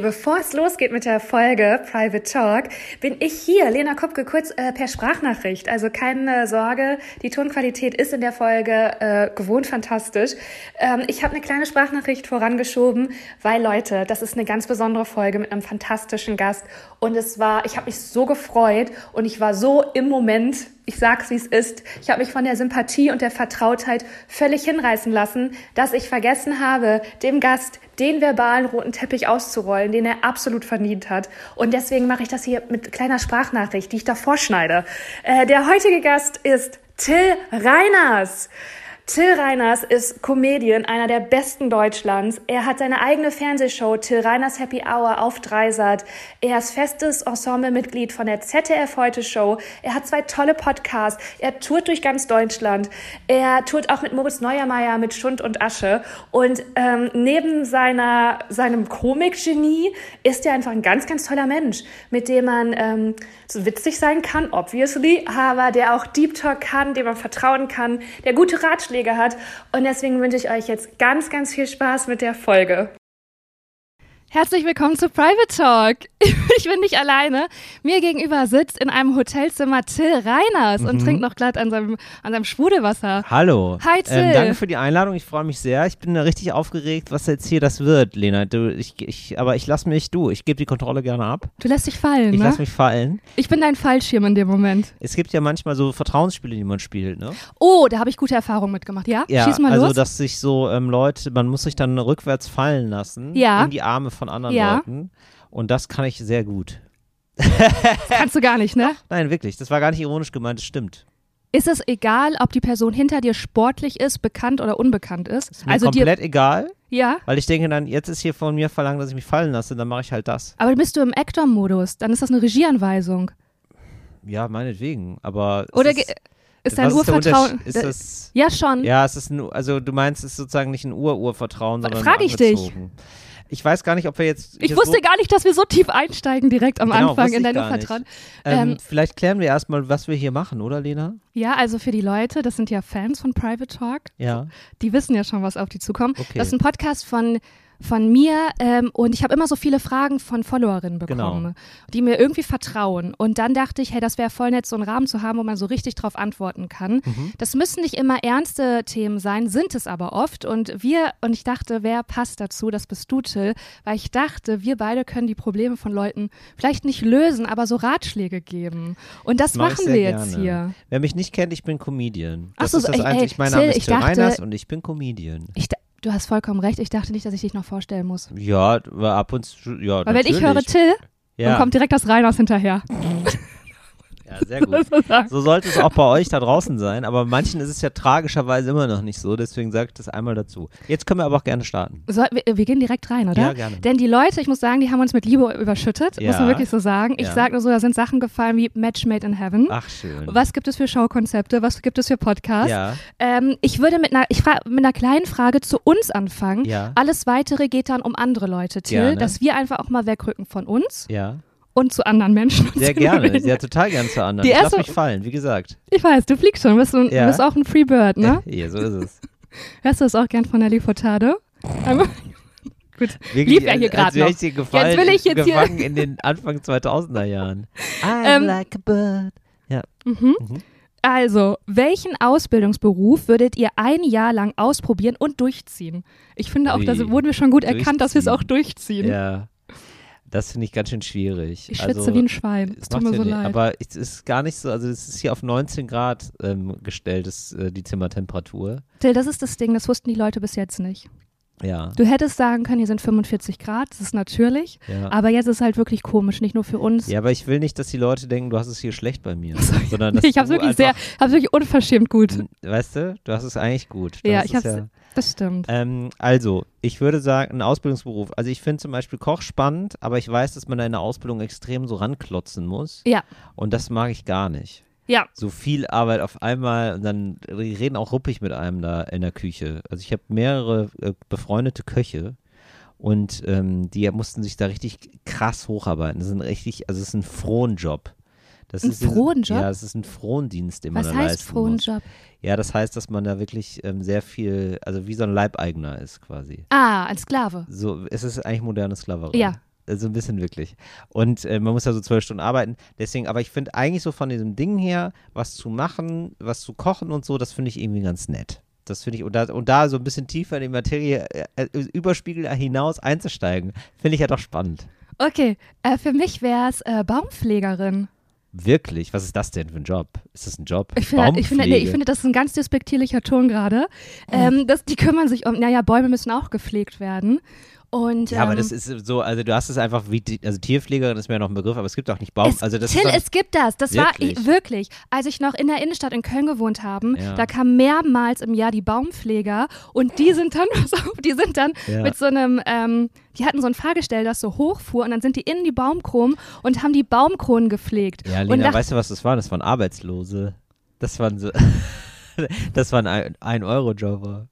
Bevor es losgeht mit der Folge Private Talk, bin ich hier, Lena Kopke, kurz äh, per Sprachnachricht. Also keine Sorge, die Tonqualität ist in der Folge äh, gewohnt fantastisch. Ähm, ich habe eine kleine Sprachnachricht vorangeschoben, weil Leute, das ist eine ganz besondere Folge mit einem fantastischen Gast. Und es war, ich habe mich so gefreut und ich war so im Moment ich sag's wie es ist. Ich habe mich von der Sympathie und der Vertrautheit völlig hinreißen lassen, dass ich vergessen habe, dem Gast den verbalen roten Teppich auszurollen, den er absolut verdient hat. Und deswegen mache ich das hier mit kleiner Sprachnachricht, die ich davor schneide. Äh, der heutige Gast ist Till Reiners. Till Reiners ist Comedian, einer der besten Deutschlands. Er hat seine eigene Fernsehshow Till Reiners Happy Hour auf Dreisat. Er ist festes Ensemblemitglied von der ZDF Heute Show. Er hat zwei tolle Podcasts. Er tourt durch ganz Deutschland. Er tourt auch mit Moritz Neuermeier mit Schund und Asche. Und ähm, neben seiner, seinem Komikgenie ist er einfach ein ganz, ganz toller Mensch, mit dem man ähm, so witzig sein kann, obviously, aber der auch Deep Talk kann, dem man vertrauen kann, der gute Ratschläge Vorschläge hat. Und deswegen wünsche ich euch jetzt ganz, ganz viel Spaß mit der Folge. Herzlich willkommen zu Private Talk. Ich bin nicht alleine. Mir gegenüber sitzt in einem Hotelzimmer Till Reiners mhm. und trinkt noch glatt an seinem, an seinem Sprudelwasser. Hallo. Hi Till. Ähm, danke für die Einladung. Ich freue mich sehr. Ich bin richtig aufgeregt, was jetzt hier das wird, Lena. Du, ich, ich, aber ich lasse mich, du, ich gebe die Kontrolle gerne ab. Du lässt dich fallen, Ich ne? lasse mich fallen. Ich bin dein Fallschirm in dem Moment. Es gibt ja manchmal so Vertrauensspiele, die man spielt, ne? Oh, da habe ich gute Erfahrungen mitgemacht. Ja? Ja, Schieß mal also los. dass sich so ähm, Leute, man muss sich dann rückwärts fallen lassen Ja. in die Arme von anderen Ja. Leuten. Und das kann ich sehr gut. Kannst du gar nicht, ne? Nein, wirklich. Das war gar nicht ironisch gemeint, das stimmt. Ist es egal, ob die Person hinter dir sportlich ist, bekannt oder unbekannt ist? Ist mir also komplett egal, ja. weil ich denke dann, jetzt ist hier von mir verlangt, dass ich mich fallen lasse, dann mache ich halt das. Aber bist du im Actor-Modus? Dann ist das eine Regieanweisung. Ja, meinetwegen. Aber Oder ist, ist dein Urvertrauen? Unterschied? Ist das, ja, schon. ja, es ist ein, also du meinst, es ist sozusagen nicht ein Ur-Urvertrauen, sondern Frag ich dich. Ich weiß gar nicht, ob wir jetzt. Ich wusste so, gar nicht, dass wir so tief einsteigen direkt am Genau, Anfang in ich dein gar nicht. Urvertrauen. Ähm, ähm, vielleicht klären wir erstmal, was wir hier machen, oder Lena? Ja, also für die Leute, das sind ja Fans von Private Talk, Ja. die wissen ja schon, was auf die zukommt. Okay. Das ist ein Podcast von von mir ähm, und ich habe immer so viele Fragen von Followerinnen bekommen, Genau. die mir irgendwie vertrauen. Und dann dachte ich, hey, das wäre voll nett, so einen Rahmen zu haben, wo man so richtig drauf antworten kann. Mhm. Das müssen nicht immer ernste Themen sein, sind es aber oft. Und wir, und ich dachte, wer passt dazu? Das bist du, Till, weil ich dachte, wir beide können die Probleme von Leuten vielleicht nicht lösen, aber so Ratschläge geben. Und das, ich machen wir jetzt gerne. hier. Wer mich nicht kennt, ich bin Comedian. Ach Das so, ist das ey, einzige. ey, mein Till, Name ist ich Till dachte- Reiners und ich bin Comedian. Ich, du hast vollkommen recht. Ich dachte nicht, dass ich dich noch vorstellen muss. Ja, ab und zu, ja, Weil wenn ich höre. Till, ja, dann kommt direkt das Reiners hinterher. ja, sehr gut. So sollte es auch bei euch da draußen sein, aber manchen ist es ja tragischerweise immer noch nicht so, deswegen sage ich das einmal dazu. Jetzt können wir aber auch gerne starten. So, wir, wir gehen direkt rein, oder? Ja, gerne. Denn die Leute, ich muss sagen, die haben uns mit Liebe überschüttet, muss man Ja. wirklich so sagen. Ich Ja. sage nur so, da sind Sachen gefallen wie Match Made in Heaven. Ach, schön. Was gibt es für Showkonzepte? Was gibt es für Podcasts? Ja, Ähm, ich würde mit einer, ich mit einer kleinen Frage zu uns anfangen. ja, Alles weitere geht dann um andere Leute, Till, Gerne. dass wir einfach auch mal wegrücken von uns ja. Und zu anderen Menschen. Sehr gerne, sehr total gern zu anderen. Die ich lass erste- mich fallen, wie gesagt. Ich weiß, du fliegst schon, bist, ein, Ja. bist auch ein Free Bird, ne? Ja, so ist es. Hörst du das auch gern von Nelly Furtado? Gut. Wirklich, Lief ja hier wär noch. ich dir gefallen, Jetzt will ich jetzt hier- gefangen in den Anfang 2000er Jahren. I'm Ähm, like a bird. Mhm. Mhm. Also, welchen Ausbildungsberuf würdet ihr ein Jahr lang ausprobieren und durchziehen? Ich finde auch, da wurden wir schon gut erkannt, dass wir es auch durchziehen. Ja, das finde ich ganz schön schwierig. Ich schwitze also, wie ein Schwein. Es tut mir so nicht, leid. aber es ist gar nicht so, also es ist hier auf 19 Grad ähm, gestellt, ist, äh, die Zimmertemperatur. Till, das ist das Ding, das wussten die Leute bis jetzt nicht. Ja, Du hättest sagen können, hier sind 45 Grad, das ist natürlich. ja. Aber jetzt ist es halt wirklich komisch, nicht nur für uns. Ja, aber ich will nicht, dass die Leute denken, du hast es hier schlecht bei mir. sondern dass ich habe du wirklich sehr, habe wirklich unverschämt gut. Weißt du, du hast es eigentlich gut. Du Ja, ich es hab's- Das stimmt. Ähm, also, ich würde sagen, ein Ausbildungsberuf. Also ich finde zum Beispiel Koch spannend, aber ich weiß, dass man in der Ausbildung extrem so ranklotzen muss. Ja. Und das mag ich gar nicht. Ja. So viel Arbeit auf einmal und dann die reden auch ruppig mit einem da in der Küche. Also ich habe mehrere äh, befreundete Köche und ähm, die mussten sich da richtig krass hocharbeiten. Das ist ein richtig, also es ist ein Fronjob. Das Ein ist Fronjob? Ja, es ist ein Frondienst, den man Was da heißt leisten muss. Fronjob? Ja, das heißt, dass man da wirklich ähm, sehr viel, also wie so ein Leibeigener ist quasi. Ah, ein Sklave. So, es ist eigentlich moderne Sklaverei. Ja. So ein bisschen wirklich. Und äh, man muss ja so zwölf Stunden arbeiten. Deswegen, aber ich finde eigentlich so von diesem Ding her, was zu machen, was zu kochen und so, das finde ich irgendwie ganz nett. Das finde ich, und da, und da so ein bisschen tiefer in die Materie, äh, äh Überspiegel hinaus einzusteigen, finde ich ja doch spannend. Okay, äh, für mich wäre es äh, Baumpflegerin. Wirklich? Was ist das denn für ein Job? Ist das ein Job? Ich finde, ich finde, nee, ich finde das ist ein ganz despektierlicher Ton gerade. Ähm, das, die kümmern sich um, naja, Bäume müssen auch gepflegt werden. Und, ja, ähm, aber das ist so, also du hast es einfach wie, also Tierpflegerin ist mir ja noch ein Begriff, aber es gibt auch nicht Baum. Es, also das Till, ist es gibt das. Das wirklich? war wirklich, als ich noch in der Innenstadt in Köln gewohnt habe, ja. da kamen mehrmals im Jahr die Baumpfleger und die sind dann, die sind dann ja. mit so einem, ähm, die hatten so ein Fahrgestell, das so hochfuhr und dann sind die in die Baumkronen und haben die Baumkronen gepflegt. Ja, Lena, weißt du, was das waren? Das waren Arbeitslose. Das waren so, das waren ein, ein Euro-Jobber.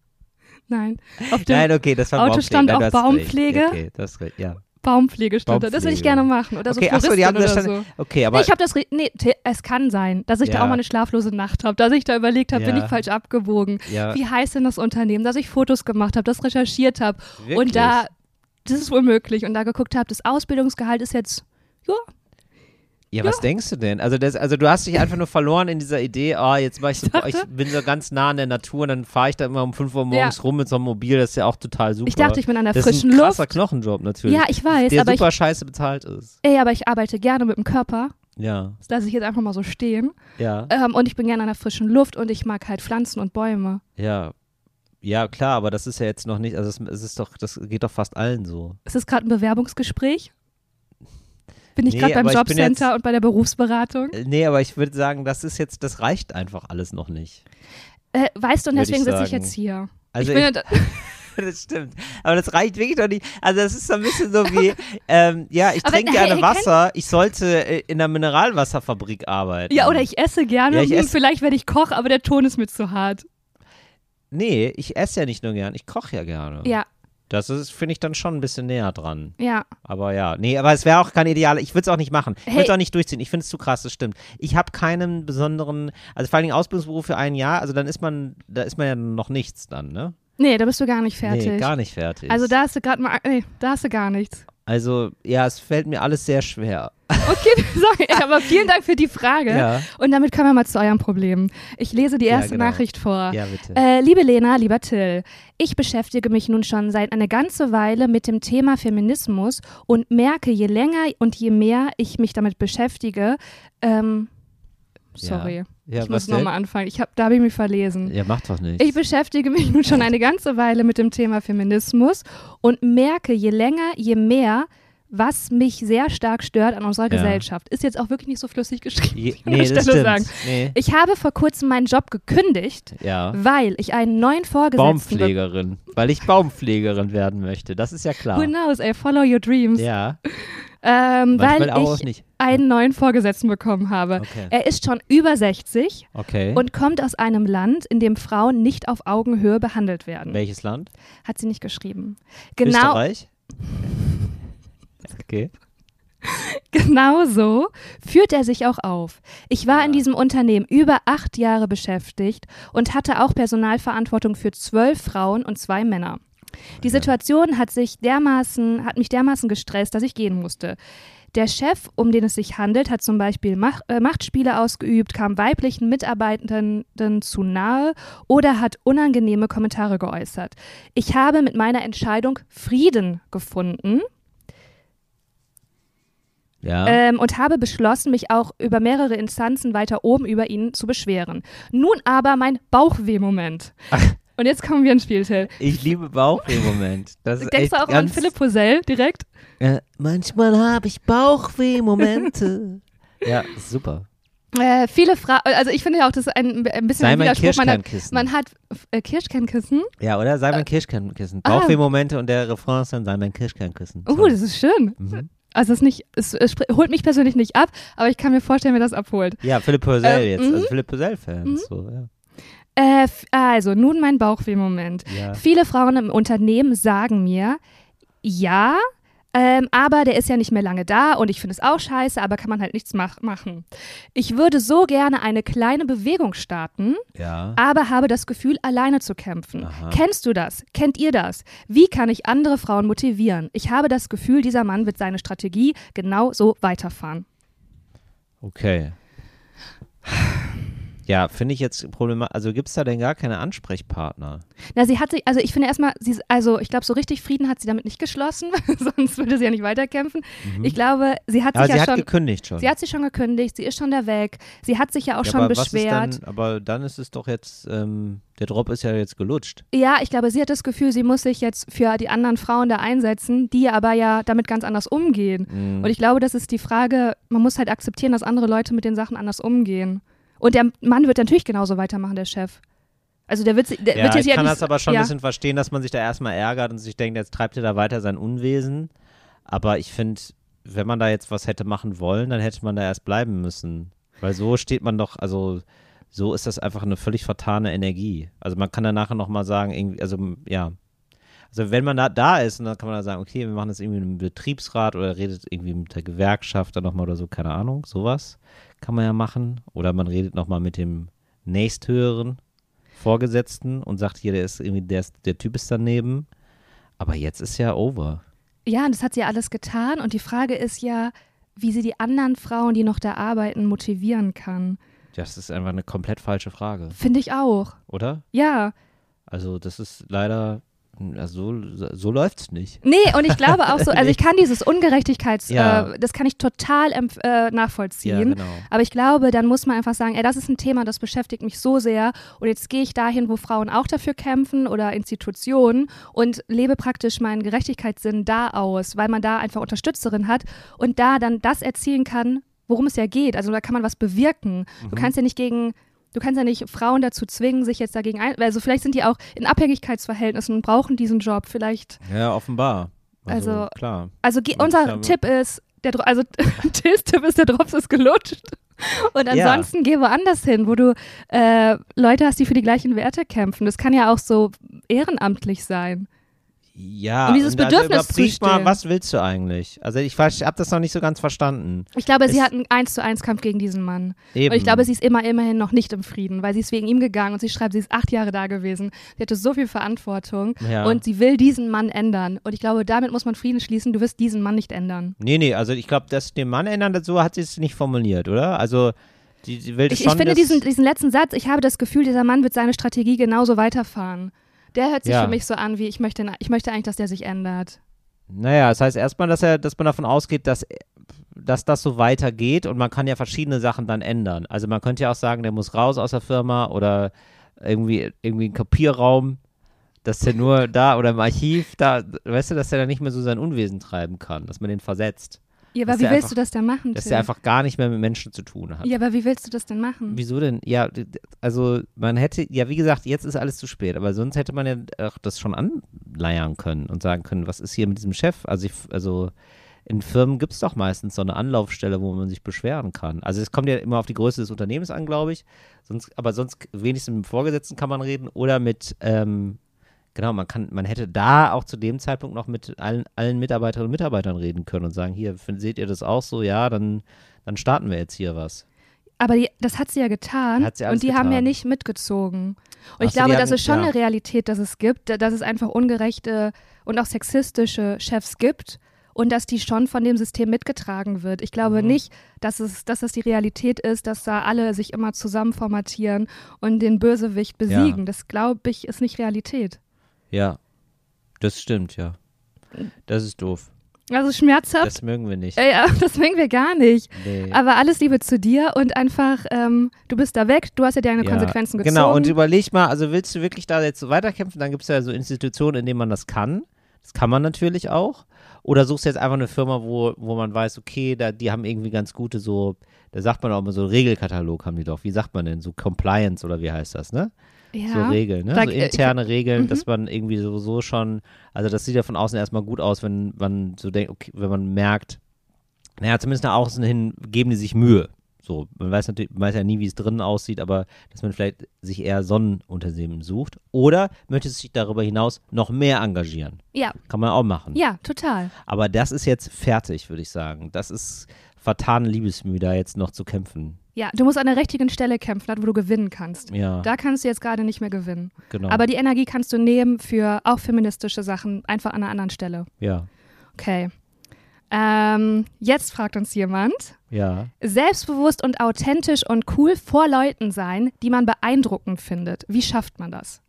Nein. Auf dem Nein, okay, das war Auto stand auch Baumpflege. Okay, das ja. Baumpflege stand da. Das würde ich gerne machen. Oder okay, so achso, die haben das so. Okay, aber. Nee, ich habe das, nee, es kann sein, dass ich ja. da auch mal eine schlaflose Nacht habe, dass ich da überlegt habe, ja. bin ich falsch abgewogen? Ja. Wie heißt denn das Unternehmen? Dass ich Fotos gemacht habe, das recherchiert habe. Und da, das ist wohl möglich. Und da geguckt habe, das Ausbildungsgehalt ist jetzt, ja, ja, was denkst du denn? Also, das, also du hast dich einfach nur verloren in dieser Idee, oh, jetzt mach ich, so, ich bin so ganz nah an der Natur und dann fahre ich da immer um 5 Uhr morgens ja. rum mit so einem Mobil, das ist ja auch total super. Ich dachte, ich bin an der das frischen Luft. Das ist ein krasser Knochenjob natürlich. Ja, ich weiß. Der aber super ich, scheiße bezahlt ist. Ey, aber ich arbeite gerne mit dem Körper. Ja. Das lasse ich jetzt einfach mal so stehen. Ja. Ähm, und ich bin gerne an der frischen Luft und ich mag halt Pflanzen und Bäume. Ja. Ja, klar, aber das ist ja jetzt noch nicht, also es ist doch, das geht doch fast allen so. Ist das gerade ein Bewerbungsgespräch? Bin ich nee, gerade beim Jobcenter und bei der Berufsberatung? Äh, nee, aber ich würde sagen, das ist jetzt, das reicht einfach alles noch nicht. Äh, weißt du, und deswegen sitze ich jetzt hier. Also ich, ich das stimmt. Aber das reicht wirklich doch nicht. Also das ist so ein bisschen so wie, ähm, ja, ich trinke gerne hey, Wasser, ich sollte äh, in einer Mineralwasserfabrik arbeiten. Ja, oder ich esse gerne. Ja, ich esse vielleicht werde ich Koch, aber der Ton ist mir zu hart. Nee, ich esse ja nicht nur gern, ich koche ja gerne. Ja, das ist, finde ich, dann schon ein bisschen näher dran. Ja. Aber ja, nee, aber es wäre auch kein Ideal. Ich würde es auch nicht machen. Ich würde es auch nicht durchziehen. Ich finde es zu krass, das stimmt. Ich habe keinen besonderen, also vor allen Dingen Ausbildungsberuf für ein Jahr, also dann ist man, da ist man ja noch nichts dann, ne? Nee, da bist du gar nicht fertig. Nee, gar nicht fertig. Also da hast du gerade mal, nee, da hast du gar nichts. Also, ja, es fällt mir alles sehr schwer. Okay, sorry, aber vielen Dank für die Frage. Ja. Und damit kommen wir mal zu eurem Problem. Ich lese die erste ja, genau. Nachricht vor. Ja, bitte. Äh, liebe Lena, lieber Till, ich beschäftige mich nun schon seit einer ganzen Weile mit dem Thema Feminismus und merke, je länger und je mehr ich mich damit beschäftige, ähm, sorry. Ja, ich muss nochmal anfangen. Ich hab, da habe ich mich verlesen. Ja, macht doch nichts. Ich beschäftige mich nun schon eine ganze Weile mit dem Thema Feminismus und merke, je länger, je mehr, was mich sehr stark stört an unserer ja. Gesellschaft. Ist jetzt auch wirklich nicht so flüssig geschrieben. Je, nee, das stimmt. Sagen. Nee. Ich habe vor kurzem meinen Job gekündigt, ja. weil ich einen neuen Vorgesetzten. Baumpflegerin. Weil ich Baumpflegerin werden möchte. Das ist ja klar. Who knows, ey, follow your dreams. Ja. Ähm, weil ich einen neuen Vorgesetzten bekommen habe. Okay. Er ist schon über 60 okay. und kommt aus einem Land, in dem Frauen nicht auf Augenhöhe behandelt werden. Welches Land? Hat sie nicht geschrieben. Genau. Österreich? okay. Genauso führt er sich auch auf. Ich war in diesem Unternehmen über acht Jahre beschäftigt und hatte auch Personalverantwortung für zwölf Frauen und zwei Männer. Die Situation hat sich dermaßen, hat mich dermaßen gestresst, dass ich gehen musste. Der Chef, um den es sich handelt, hat zum Beispiel Mach, äh, Machtspiele ausgeübt, kam weiblichen Mitarbeitenden zu nahe oder hat unangenehme Kommentare geäußert. Ich habe mit meiner Entscheidung Frieden gefunden. Ja. Ähm, und habe beschlossen, mich auch über mehrere Instanzen weiter oben über ihn zu beschweren. Nun aber mein Bauchweh-Moment. Und jetzt kommen wir ins Spiel, Till. Ich liebe Bauchweh-Moment. Denkst du auch an Philipp Posell direkt? Äh, manchmal habe ich Bauchweh-Momente. ja, super. Äh, viele Fragen, also ich finde ja auch, das ist ein, ein bisschen Sei ein Widerspruch. Man hat, man hat äh, Kirschkernkissen. Ja, oder? Sei mein äh, Kirschkernkissen. Ah. Bauchweh-Momente und der Refrain ist dann Sei mein Kirschkernkissen. Oh, uh, das ist schön. Mhm. Also es, nicht, es, es, holt mich persönlich nicht ab, aber ich kann mir vorstellen, wer das abholt. Ja, Philipp Posell ähm, jetzt, also mhm. Philipp Posell-Fans. Mhm. So, ja. Äh, also, nun mein Bauchweh-Moment. Ja. Viele Frauen im Unternehmen sagen mir, ja, Ähm, aber der ist ja nicht mehr lange da und ich finde es auch scheiße, aber kann man halt nichts mach machen. Ich würde so gerne eine kleine Bewegung starten, Ja. aber habe das Gefühl, alleine zu kämpfen. Aha. Kennst du das? Kennt ihr das? Wie kann ich andere Frauen motivieren? Ich habe das Gefühl, dieser Mann wird seine Strategie genau so weiterfahren. Okay. Ja, finde ich jetzt problematisch. Also gibt es da denn gar keine Ansprechpartner? Na, sie hat sich, also ich finde erstmal, sie, also ich glaube, so richtig Frieden hat sie damit nicht geschlossen, sonst würde sie ja nicht weiterkämpfen. Ich glaube, sie hat Mhm. Aber sich sie ja hat schon. gekündigt schon. Sie hat sich schon gekündigt, sie ist schon da weg. Sie hat sich ja auch ja, schon aber was beschwert. Dann, aber dann ist es doch jetzt, ähm, der Drop ist ja jetzt gelutscht. Ja, ich glaube, sie hat das Gefühl, sie muss sich jetzt für die anderen Frauen da einsetzen, die aber ja damit ganz anders umgehen. Mhm. Und ich glaube, das ist die Frage, man muss halt akzeptieren, dass andere Leute mit den Sachen anders umgehen. Und der Mann wird natürlich genauso weitermachen, der Chef. Also der wird, sich- der Ja, wird jetzt ich ja kann nicht, das aber schon ja. ein bisschen verstehen, dass man sich da erstmal ärgert und sich denkt, jetzt treibt er da weiter sein Unwesen. Aber ich finde, wenn man da jetzt was hätte machen wollen, dann hätte man da erst bleiben müssen. Weil so steht man doch, also so ist das einfach eine völlig vertane Energie. Also man kann dann nachher nochmal sagen, irgendwie, also ja. Also wenn man da, da ist, und dann kann man da sagen, okay, wir machen das irgendwie mit einem Betriebsrat oder redet irgendwie mit der Gewerkschaft dann nochmal oder so, keine Ahnung, sowas kann man ja machen. Oder man redet nochmal mit dem nächsthöheren Vorgesetzten und sagt, hier, der ist irgendwie, der, ist, der Typ ist daneben. Aber jetzt ist ja over. Ja, und das hat sie ja alles getan. Und die Frage ist ja, wie sie die anderen Frauen, die noch da arbeiten, motivieren kann. Das ist einfach eine komplett falsche Frage, Finde ich auch. oder? Ja. Also das ist leider, also so, so läuft's nicht. Nee, und ich glaube auch so, also ich kann dieses Ungerechtigkeits, Ja. äh, das kann ich total äh, nachvollziehen. Ja, genau. Aber ich glaube, dann muss man einfach sagen, ey, das ist ein Thema, das beschäftigt mich so sehr und jetzt gehe ich dahin, wo Frauen auch dafür kämpfen oder Institutionen und lebe praktisch meinen Gerechtigkeitssinn da aus, weil man da einfach Unterstützerin hat und da dann das erzielen kann, worum es ja geht. Also da kann man was bewirken. Mhm. Du kannst ja nicht gegen Du kannst ja nicht Frauen dazu zwingen, sich jetzt dagegen ein. Also vielleicht sind die auch in Abhängigkeitsverhältnissen und brauchen diesen Job. Vielleicht Ja, offenbar. Also, Also- klar. also ge- unser glaube- Tipp ist, der, Dro- also Tills Tipp ist, der Drops ist gelutscht. Und Ja. ansonsten geh woanders hin, wo du äh, Leute hast, die für die gleichen Werte kämpfen. Das kann ja auch so ehrenamtlich sein. Ja, Um dieses und Bedürfnis zu mal, was willst du eigentlich? Also ich habe das noch nicht so ganz verstanden. Ich glaube, sie Es- hat einen 1 zu 1 Kampf gegen diesen Mann. Eben. Und ich glaube, sie ist immer immerhin noch nicht im Frieden, weil sie ist wegen ihm gegangen und sie schreibt, sie ist acht Jahre da gewesen. Sie hatte so viel Verantwortung Ja. und sie will diesen Mann ändern. Und ich glaube, damit muss man Frieden schließen. Du wirst diesen Mann nicht ändern. Nee, nee, also ich glaube, dass den Mann ändern, so hat sie es nicht formuliert, oder? Also die, die will Ich, schon ich finde diesen, diesen letzten Satz, ich habe das Gefühl, dieser Mann wird seine Strategie genauso weiterfahren. Der hört sich Ja. für mich so an, wie ich möchte, ich möchte eigentlich, dass der sich ändert. Naja, das heißt erstmal, dass er, dass man davon ausgeht, dass, dass das so weitergeht und man kann ja verschiedene Sachen dann ändern. Also man könnte ja auch sagen, der muss raus aus der Firma oder irgendwie, irgendwie ein Kopierraum, dass der nur da oder im Archiv da, weißt du, dass der dann nicht mehr so sein Unwesen treiben kann, dass man den versetzt. Ja, aber wie willst einfach- du das denn machen? Dass Till? der einfach gar nicht mehr mit Menschen zu tun hat. ja, aber wie willst du das denn machen? Wieso denn? Ja, also man hätte, ja wie gesagt, jetzt ist alles zu spät, aber sonst hätte man ja auch das schon anleiern können und sagen können, was ist hier mit diesem Chef? Also, ich, also in Firmen gibt es doch meistens so eine Anlaufstelle, wo man sich beschweren kann. Also es kommt ja immer auf die Größe des Unternehmens an, glaube ich. Sonst, aber sonst wenigstens mit dem Vorgesetzten kann man reden oder mit, ähm, genau, man kann, man hätte da auch zu dem Zeitpunkt noch mit allen, allen Mitarbeiterinnen und Mitarbeitern reden können und sagen, hier, find- seht ihr das auch so? Ja, dann, dann starten wir jetzt hier was. Aber die, das hat sie ja getan Hat sie und die haben ja getan. nicht mitgezogen. Und Ach ich so, glaube, das ist schon ja. eine Realität, dass es gibt, dass es einfach ungerechte und auch sexistische Chefs gibt und dass die schon von dem System mitgetragen wird. Ich glaube Mhm. nicht, dass es, dass es die Realität ist, dass da alle sich immer zusammen formatieren und den Bösewicht besiegen. Das glaube ich ist nicht Realität. Ja, das stimmt, ja. Das ist doof. Also schmerzhaft. Das mögen wir nicht. Äh, ja, das mögen wir gar nicht. Nee. Aber alles Liebe zu dir und einfach, ähm, du bist da weg, du hast ja deine Ja, Konsequenzen gezogen. Genau, und überleg mal, also willst du wirklich da jetzt so weiterkämpfen? Dann gibt es ja so Institutionen, in denen man das kann. Das kann man natürlich auch. Oder suchst du jetzt einfach eine Firma, wo, wo man weiß, okay, da, die haben irgendwie ganz gute so, da sagt man auch immer so Regelkatalog haben die doch. Wie sagt man denn? So Compliance oder wie heißt das, ne? Ja. So Regeln, ne? Da- so äh, interne Regeln, mhm. dass man irgendwie sowieso schon, also das sieht ja von außen erstmal gut aus, wenn man so denkt, okay, wenn man merkt, naja, zumindest nach außen hin geben die sich Mühe. So, man weiß natürlich, man weiß ja nie, wie es drinnen aussieht, aber dass man vielleicht sich eher Sonnenunternehmen sucht. Oder möchte sich darüber hinaus noch mehr engagieren. Ja, Kann man auch machen. ja, total. Aber das ist jetzt fertig, würde ich sagen. Das ist vertane Liebesmühe, da jetzt noch zu kämpfen. Ja, du musst an der richtigen Stelle kämpfen, wo du gewinnen kannst. Ja, Da kannst du jetzt gerade nicht mehr gewinnen. genau. Aber die Energie kannst du nehmen für auch feministische Sachen, einfach an einer anderen Stelle. ja, Okay. Ähm, jetzt fragt uns jemand, ja. selbstbewusst und authentisch und cool vor Leuten sein, die man beeindruckend findet. Wie schafft man das?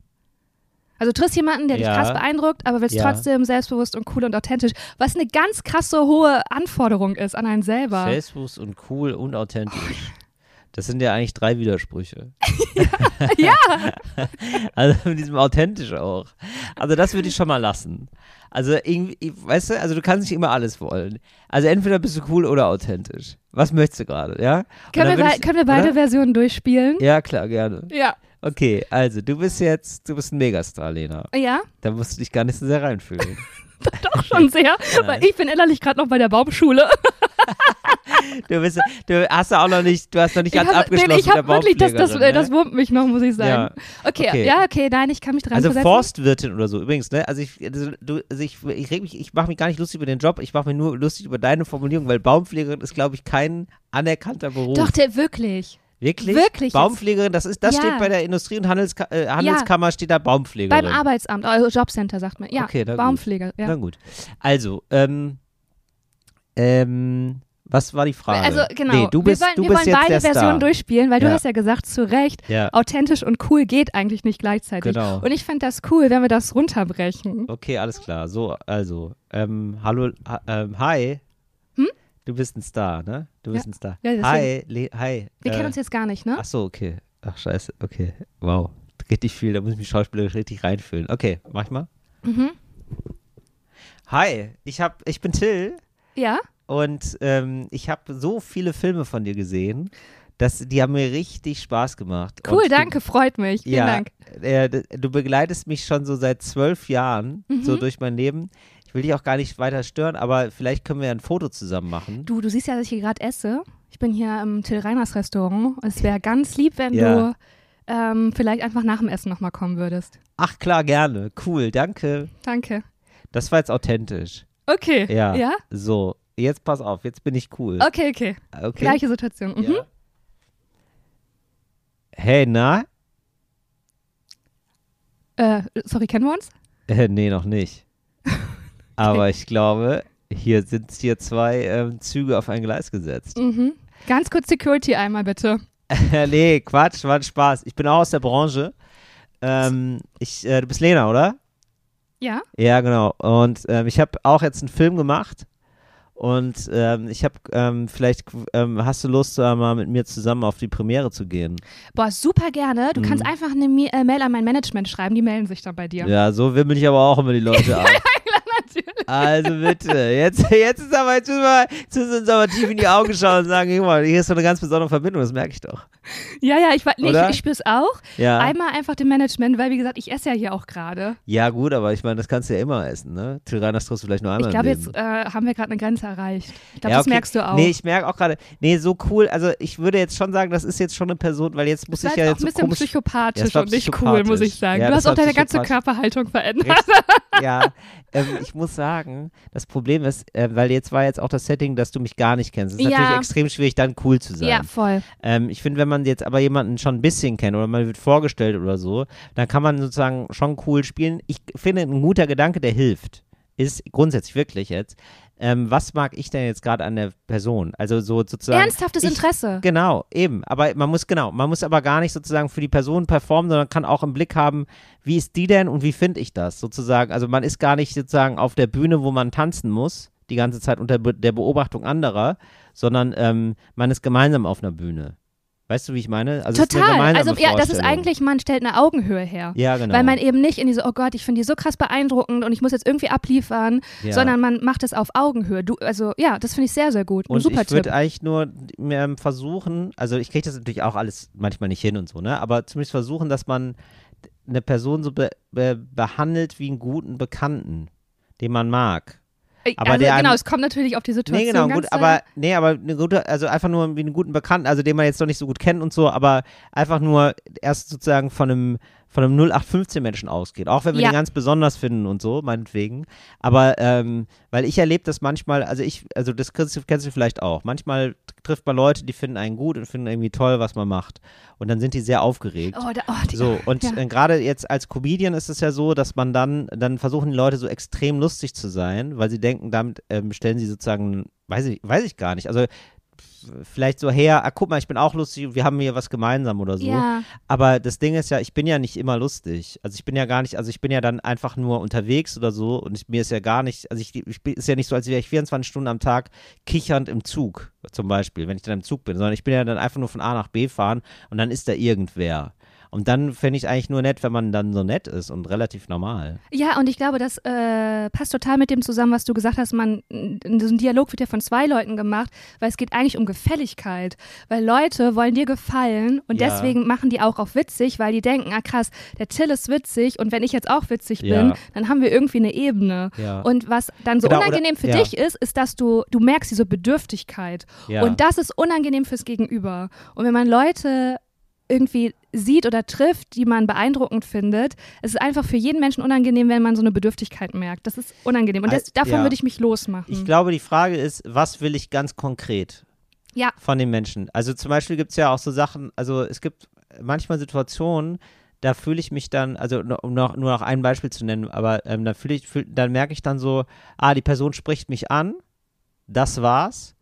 Also triffst jemanden, der dich Ja. krass beeindruckt, aber willst Ja. trotzdem selbstbewusst und cool und authentisch, was eine ganz krasse hohe Anforderung ist an einen selber. Selbstbewusst und cool und authentisch. Das sind ja eigentlich drei Widersprüche. ja, Also mit diesem authentisch auch. Also das würde ich schon mal lassen. Also irgendwie, weißt du, also du kannst nicht immer alles wollen. Also entweder bist du cool oder authentisch. Was möchtest du gerade, ja? Können wir, ich- können wir beide oder? Versionen durchspielen? Ja, klar, gerne. Ja. Okay, also du bist jetzt, du bist ein Megastar, Lena. Ja, Da musst du dich gar nicht so sehr reinfühlen. doch schon sehr, weil ich bin innerlich gerade noch bei der Baumschule. Du, bist, du hast ja auch noch nicht, du hast noch nicht Ich ganz habe abgeschlossen ich hab mit der wirklich, das, das, äh, das ne? wurmt mich noch, muss ich sagen. Okay, okay. ja, okay, nein, ich kann mich dran Also versetzen. Forstwirtin oder so, übrigens, ne? Also ich, also du, also ich, ich reg mich, ich mache mich gar nicht lustig über den Job, ich mache mich nur lustig über deine Formulierung, weil Baumpflegerin ist, glaube ich, kein anerkannter Beruf. Doch, der wirklich. Wirklich? Wirklich? Baumpflegerin, das ist, das Ja. steht bei der Industrie- und Handelska äh, Handelskammer steht da Baumpflegerin. Beim Arbeitsamt, also Jobcenter sagt man. Ja, Okay, na gut. Ja. Na gut. Also, ähm, ähm, was war die Frage? Also genau, Nee, du bist, wir wollen, du wir bist wollen jetzt beide der Star. Versionen durchspielen, weil du Ja. hast ja gesagt, zu Recht, Ja, authentisch und cool geht eigentlich nicht gleichzeitig. Genau. Und ich fände das cool, wenn wir das runterbrechen. okay, alles klar. So, also, ähm, hallo, ha, ähm, hi. Du bist ein Star, ne? Du bist Ja. ein Star. Ja, hi, Le hi. Wir äh, kennen uns jetzt gar nicht, ne? Ach so, okay. Ach, scheiße, okay. Wow. Richtig viel, da muss ich mich schauspielerisch richtig reinfühlen. Okay, mach ich mal. Mhm. Hi, ich, hab, ich bin Till Ja? und ähm, ich habe so viele Filme von dir gesehen, dass die haben mir richtig Spaß gemacht. Cool, und danke, freut mich. Du, Vielen ja, Dank. Äh, du begleitest mich schon so seit zwölf Jahren Mhm. so durch mein Leben. Ich will dich auch gar nicht weiter stören, aber vielleicht können wir ein Foto zusammen machen. Du, du siehst ja, dass ich hier gerade esse. Ich bin hier im Till Reiners Restaurant. Es wäre ganz lieb, wenn Ja. du ähm, vielleicht einfach nach dem Essen nochmal kommen würdest. Ach klar, gerne. Cool, danke. Danke. Das war jetzt authentisch. Okay. Ja. Ja? So, jetzt pass auf, jetzt bin ich cool. Okay, okay. Okay. Gleiche Situation. Mhm. Ja. Hey, na? Äh, sorry, kennen wir uns? Äh, nee, noch nicht. Aber ich glaube, hier sind hier zwei ähm, Züge auf ein Gleis gesetzt. Mhm. Ganz kurz Security einmal bitte. nee, Quatsch, war ein Spaß. Ich bin auch aus der Branche. Ähm, ich, äh, du bist Lena, oder? Ja? Ja, genau. Und ähm, ich habe auch jetzt einen Film gemacht. Und ähm, ich habe, ähm, vielleicht ähm, hast du Lust, äh, mal mit mir zusammen auf die Premiere zu gehen. Boah, super gerne. Du kannst Mhm. einfach eine äh, Mail an mein Management schreiben, die melden sich dann bei dir. Ja, so wimmel ich aber auch immer die Leute ab. Also bitte, jetzt, jetzt ist aber, jetzt müssen wir, jetzt müssen wir uns aber tief in die Augen schauen und sagen, mal, hier ist so eine ganz besondere Verbindung, das merke ich doch. Ja, ja, ich, nee, ich, ich spüre es auch. Ja. Einmal einfach dem Management, weil wie gesagt, ich esse ja hier auch gerade. Ja, gut, aber ich meine, das kannst du ja immer essen, ne? Till Reiners triffst du vielleicht nur einmal Ich glaube, jetzt äh, haben wir gerade eine Grenze erreicht. Ich glaube, ja, das okay. merkst du auch. Nee, ich merke auch gerade, nee, so cool, also ich würde jetzt schon sagen, das ist jetzt schon eine Person, weil jetzt muss das ich ja jetzt jetzt auch ein so bisschen komisch, Ja, psychopathisch war und nicht cool, muss ich sagen. Ja, du das hast auch deine ganze. Körperhaltung verändert. Richtig, ja, ähm, ich muss sagen, das Problem ist, äh, weil jetzt war jetzt auch das Setting, dass du mich gar nicht kennst. Es ist Ja. natürlich extrem schwierig, dann cool zu sein. Ja, voll. Ähm, ich finde, wenn man jetzt aber jemanden schon ein bisschen kennt oder man wird vorgestellt oder so, dann kann man sozusagen schon cool spielen. Ich finde, ein guter Gedanke, der hilft, ist grundsätzlich wirklich jetzt, ähm, was mag ich denn jetzt gerade an der Person? Also so sozusagen. Ernsthaftes ich, Interesse. Genau, eben. Aber man muss, genau, man muss aber gar nicht sozusagen für die Person performen, sondern kann auch im Blick haben, wie ist die denn und wie finde ich das sozusagen. Also man ist gar nicht sozusagen auf der Bühne, wo man tanzen muss, die ganze Zeit unter der Beobachtung anderer, sondern ähm, man ist gemeinsam auf einer Bühne. Weißt du, wie ich meine? Also Total. Also ja, das ist eigentlich, man stellt eine Augenhöhe her. Ja, genau. Weil man eben nicht in diese, oh Gott, ich finde die so krass beeindruckend und ich muss jetzt irgendwie abliefern, ja. sondern man macht es auf Augenhöhe. Du, also ja, das finde ich sehr, sehr gut. Ein und super ich würde eigentlich nur versuchen, also ich kriege das natürlich auch alles manchmal nicht hin und so, ne? Aber zumindest versuchen, dass man eine Person so be be behandelt wie einen guten Bekannten, den man mag. Aber also der genau, es kommt natürlich auf die Situation Nee, genau, gut, aber nee, aber eine gute, also einfach nur wie einen guten Bekannten, also den man jetzt noch nicht so gut kennt und so, aber einfach nur erst sozusagen von einem von einem 0815 Menschen ausgeht, auch wenn wir Ja. den ganz besonders finden und so, meinetwegen. Aber ähm, weil ich erlebe das manchmal, also ich, also das kennst du, kennst du vielleicht auch. Manchmal trifft man Leute, die finden einen gut und finden irgendwie toll, was man macht. Und dann sind die sehr aufgeregt. Oh, da, oh, die, So, und ja. äh, gerade jetzt als Comedian ist es ja so, dass man dann, dann versuchen die Leute so extrem lustig zu sein, weil sie denken, damit ähm, stellen sie sozusagen, weiß ich, weiß ich gar nicht, also vielleicht so her, ah, guck mal, ich bin auch lustig und wir haben hier was gemeinsam oder so. Ja. Aber das Ding ist ja, ich bin ja nicht immer lustig. Also ich bin ja gar nicht, also ich bin ja dann einfach nur unterwegs oder so und ich, mir ist ja gar nicht, also ich, ich bin, ist ja nicht so, als wäre ich 24 Stunden am Tag kichernd im Zug, zum Beispiel, wenn ich dann im Zug bin, sondern ich bin ja dann einfach nur von A nach B fahren und dann ist da irgendwer. Und dann fände ich eigentlich nur nett, wenn man dann so nett ist und relativ normal. Ja, und ich glaube, das äh, passt total mit dem zusammen, was du gesagt hast. Man, so ein Dialog wird ja von zwei Leuten gemacht, weil es geht eigentlich um Gefälligkeit. Weil Leute wollen dir gefallen und Ja. deswegen machen die auch auf witzig, weil die denken, ah krass, der Till ist witzig und wenn ich jetzt auch witzig Ja. bin, dann haben wir irgendwie eine Ebene. Ja. Und was dann so Genau, oder- unangenehm für ja. dich ist, ist, dass du, du merkst diese Bedürftigkeit. Ja. Und das ist unangenehm fürs Gegenüber. Und wenn man Leute irgendwie sieht oder trifft, die man beeindruckend findet, es ist einfach für jeden Menschen unangenehm, wenn man so eine Bedürftigkeit merkt. Das ist unangenehm. Und das, davon ja. würde ich mich losmachen. Ich glaube, die Frage ist, was will ich ganz konkret ja, von den Menschen? Also zum Beispiel gibt es ja auch so Sachen, also es gibt manchmal Situationen, da fühle ich mich dann, also um noch, nur noch ein Beispiel zu nennen, aber ähm, da fühle ich, fühl, dann merke ich dann so, ah, die Person spricht mich an, das war's.